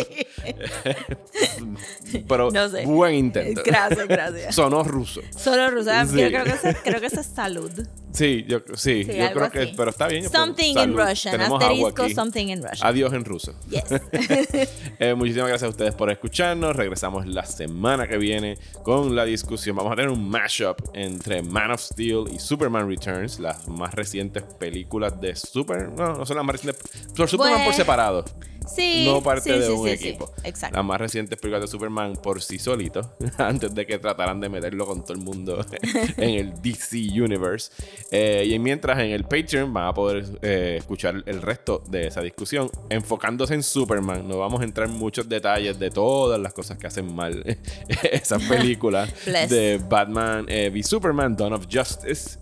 Speaker 1: Pero
Speaker 2: No sé.
Speaker 1: buen intento.
Speaker 2: Gracias, gracias.
Speaker 1: Sonó ruso.
Speaker 2: Solo rusa.
Speaker 1: Sí.
Speaker 2: Yo creo que, eso, creo que eso es salud.
Speaker 1: Sí, yo, sí,
Speaker 2: Sí,
Speaker 1: yo creo que. Pero está bien. yo puedo-
Speaker 2: Something in. Russian.
Speaker 1: Tenemos agua
Speaker 2: Asterisco,
Speaker 1: aquí.
Speaker 2: something in Russian.
Speaker 1: Adiós en ruso.
Speaker 2: Yes.
Speaker 1: Eh, muchísimas gracias a ustedes por escucharnos. Regresamos la semana que viene con la discusión. Vamos a tener un mashup entre Man of Steel y Superman Returns, las más recientes películas de Super. No, no son las más recientes. Por Superman por
Speaker 2: Pues,
Speaker 1: separado.
Speaker 2: Sí.
Speaker 1: no parte
Speaker 2: sí,
Speaker 1: de
Speaker 2: sí,
Speaker 1: un
Speaker 2: sí,
Speaker 1: equipo.
Speaker 2: Exacto.
Speaker 1: Las más recientes películas de Superman por sí solito, antes de que trataran de meterlo con todo el mundo en el DC Universe. Eh, y mientras en el Patreon van a poder eh, escuchar el resto de esa discusión, enfocándose en Superman. No vamos a entrar en muchos detalles de todas las cosas que hacen mal esas películas de Batman eh, v Superman, Dawn of Justice.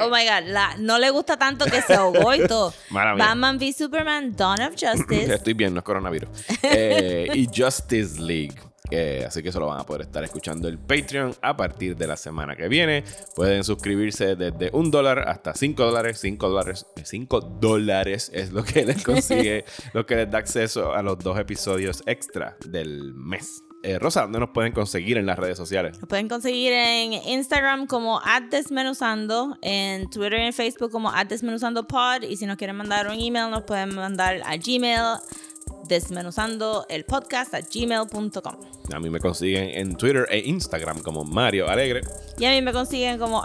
Speaker 2: Oh my God. La, no le gusta tanto que se ahogó y todo. Batman v Superman, Dawn of Justice.
Speaker 1: Estoy bien, no es coronavirus. Eh, y Justice League. Eh, así que eso lo van a poder estar escuchando el Patreon a partir de la semana que viene. Pueden suscribirse desde un dólar hasta cinco dólares. Cinco dólares, eh, cinco dólares es lo que les consigue, lo que les da acceso a los dos episodios extra del mes. Eh, Rosa, ¿dónde nos pueden conseguir en las redes sociales?
Speaker 2: Lo pueden conseguir en Instagram como desmenuzando, en Twitter y en Facebook como desmenuzandopod y si nos quieren mandar un email nos pueden mandar a Gmail desmenuzando el podcast a gmail.com
Speaker 1: A mí me consiguen en Twitter e Instagram como Mario Alegre.
Speaker 2: y a mí me consiguen como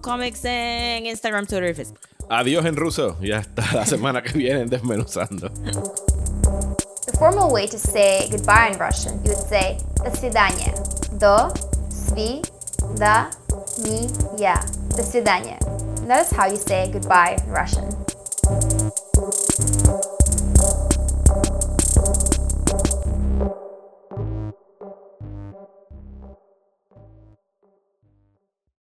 Speaker 2: Comics en Instagram, Twitter y Facebook.
Speaker 1: Adiós en ruso y hasta la semana que viene desmenuzando.
Speaker 3: The formal way to say goodbye in Russian, you would say «До свидания». До свидания. До свидания. That is how you say goodbye in Russian.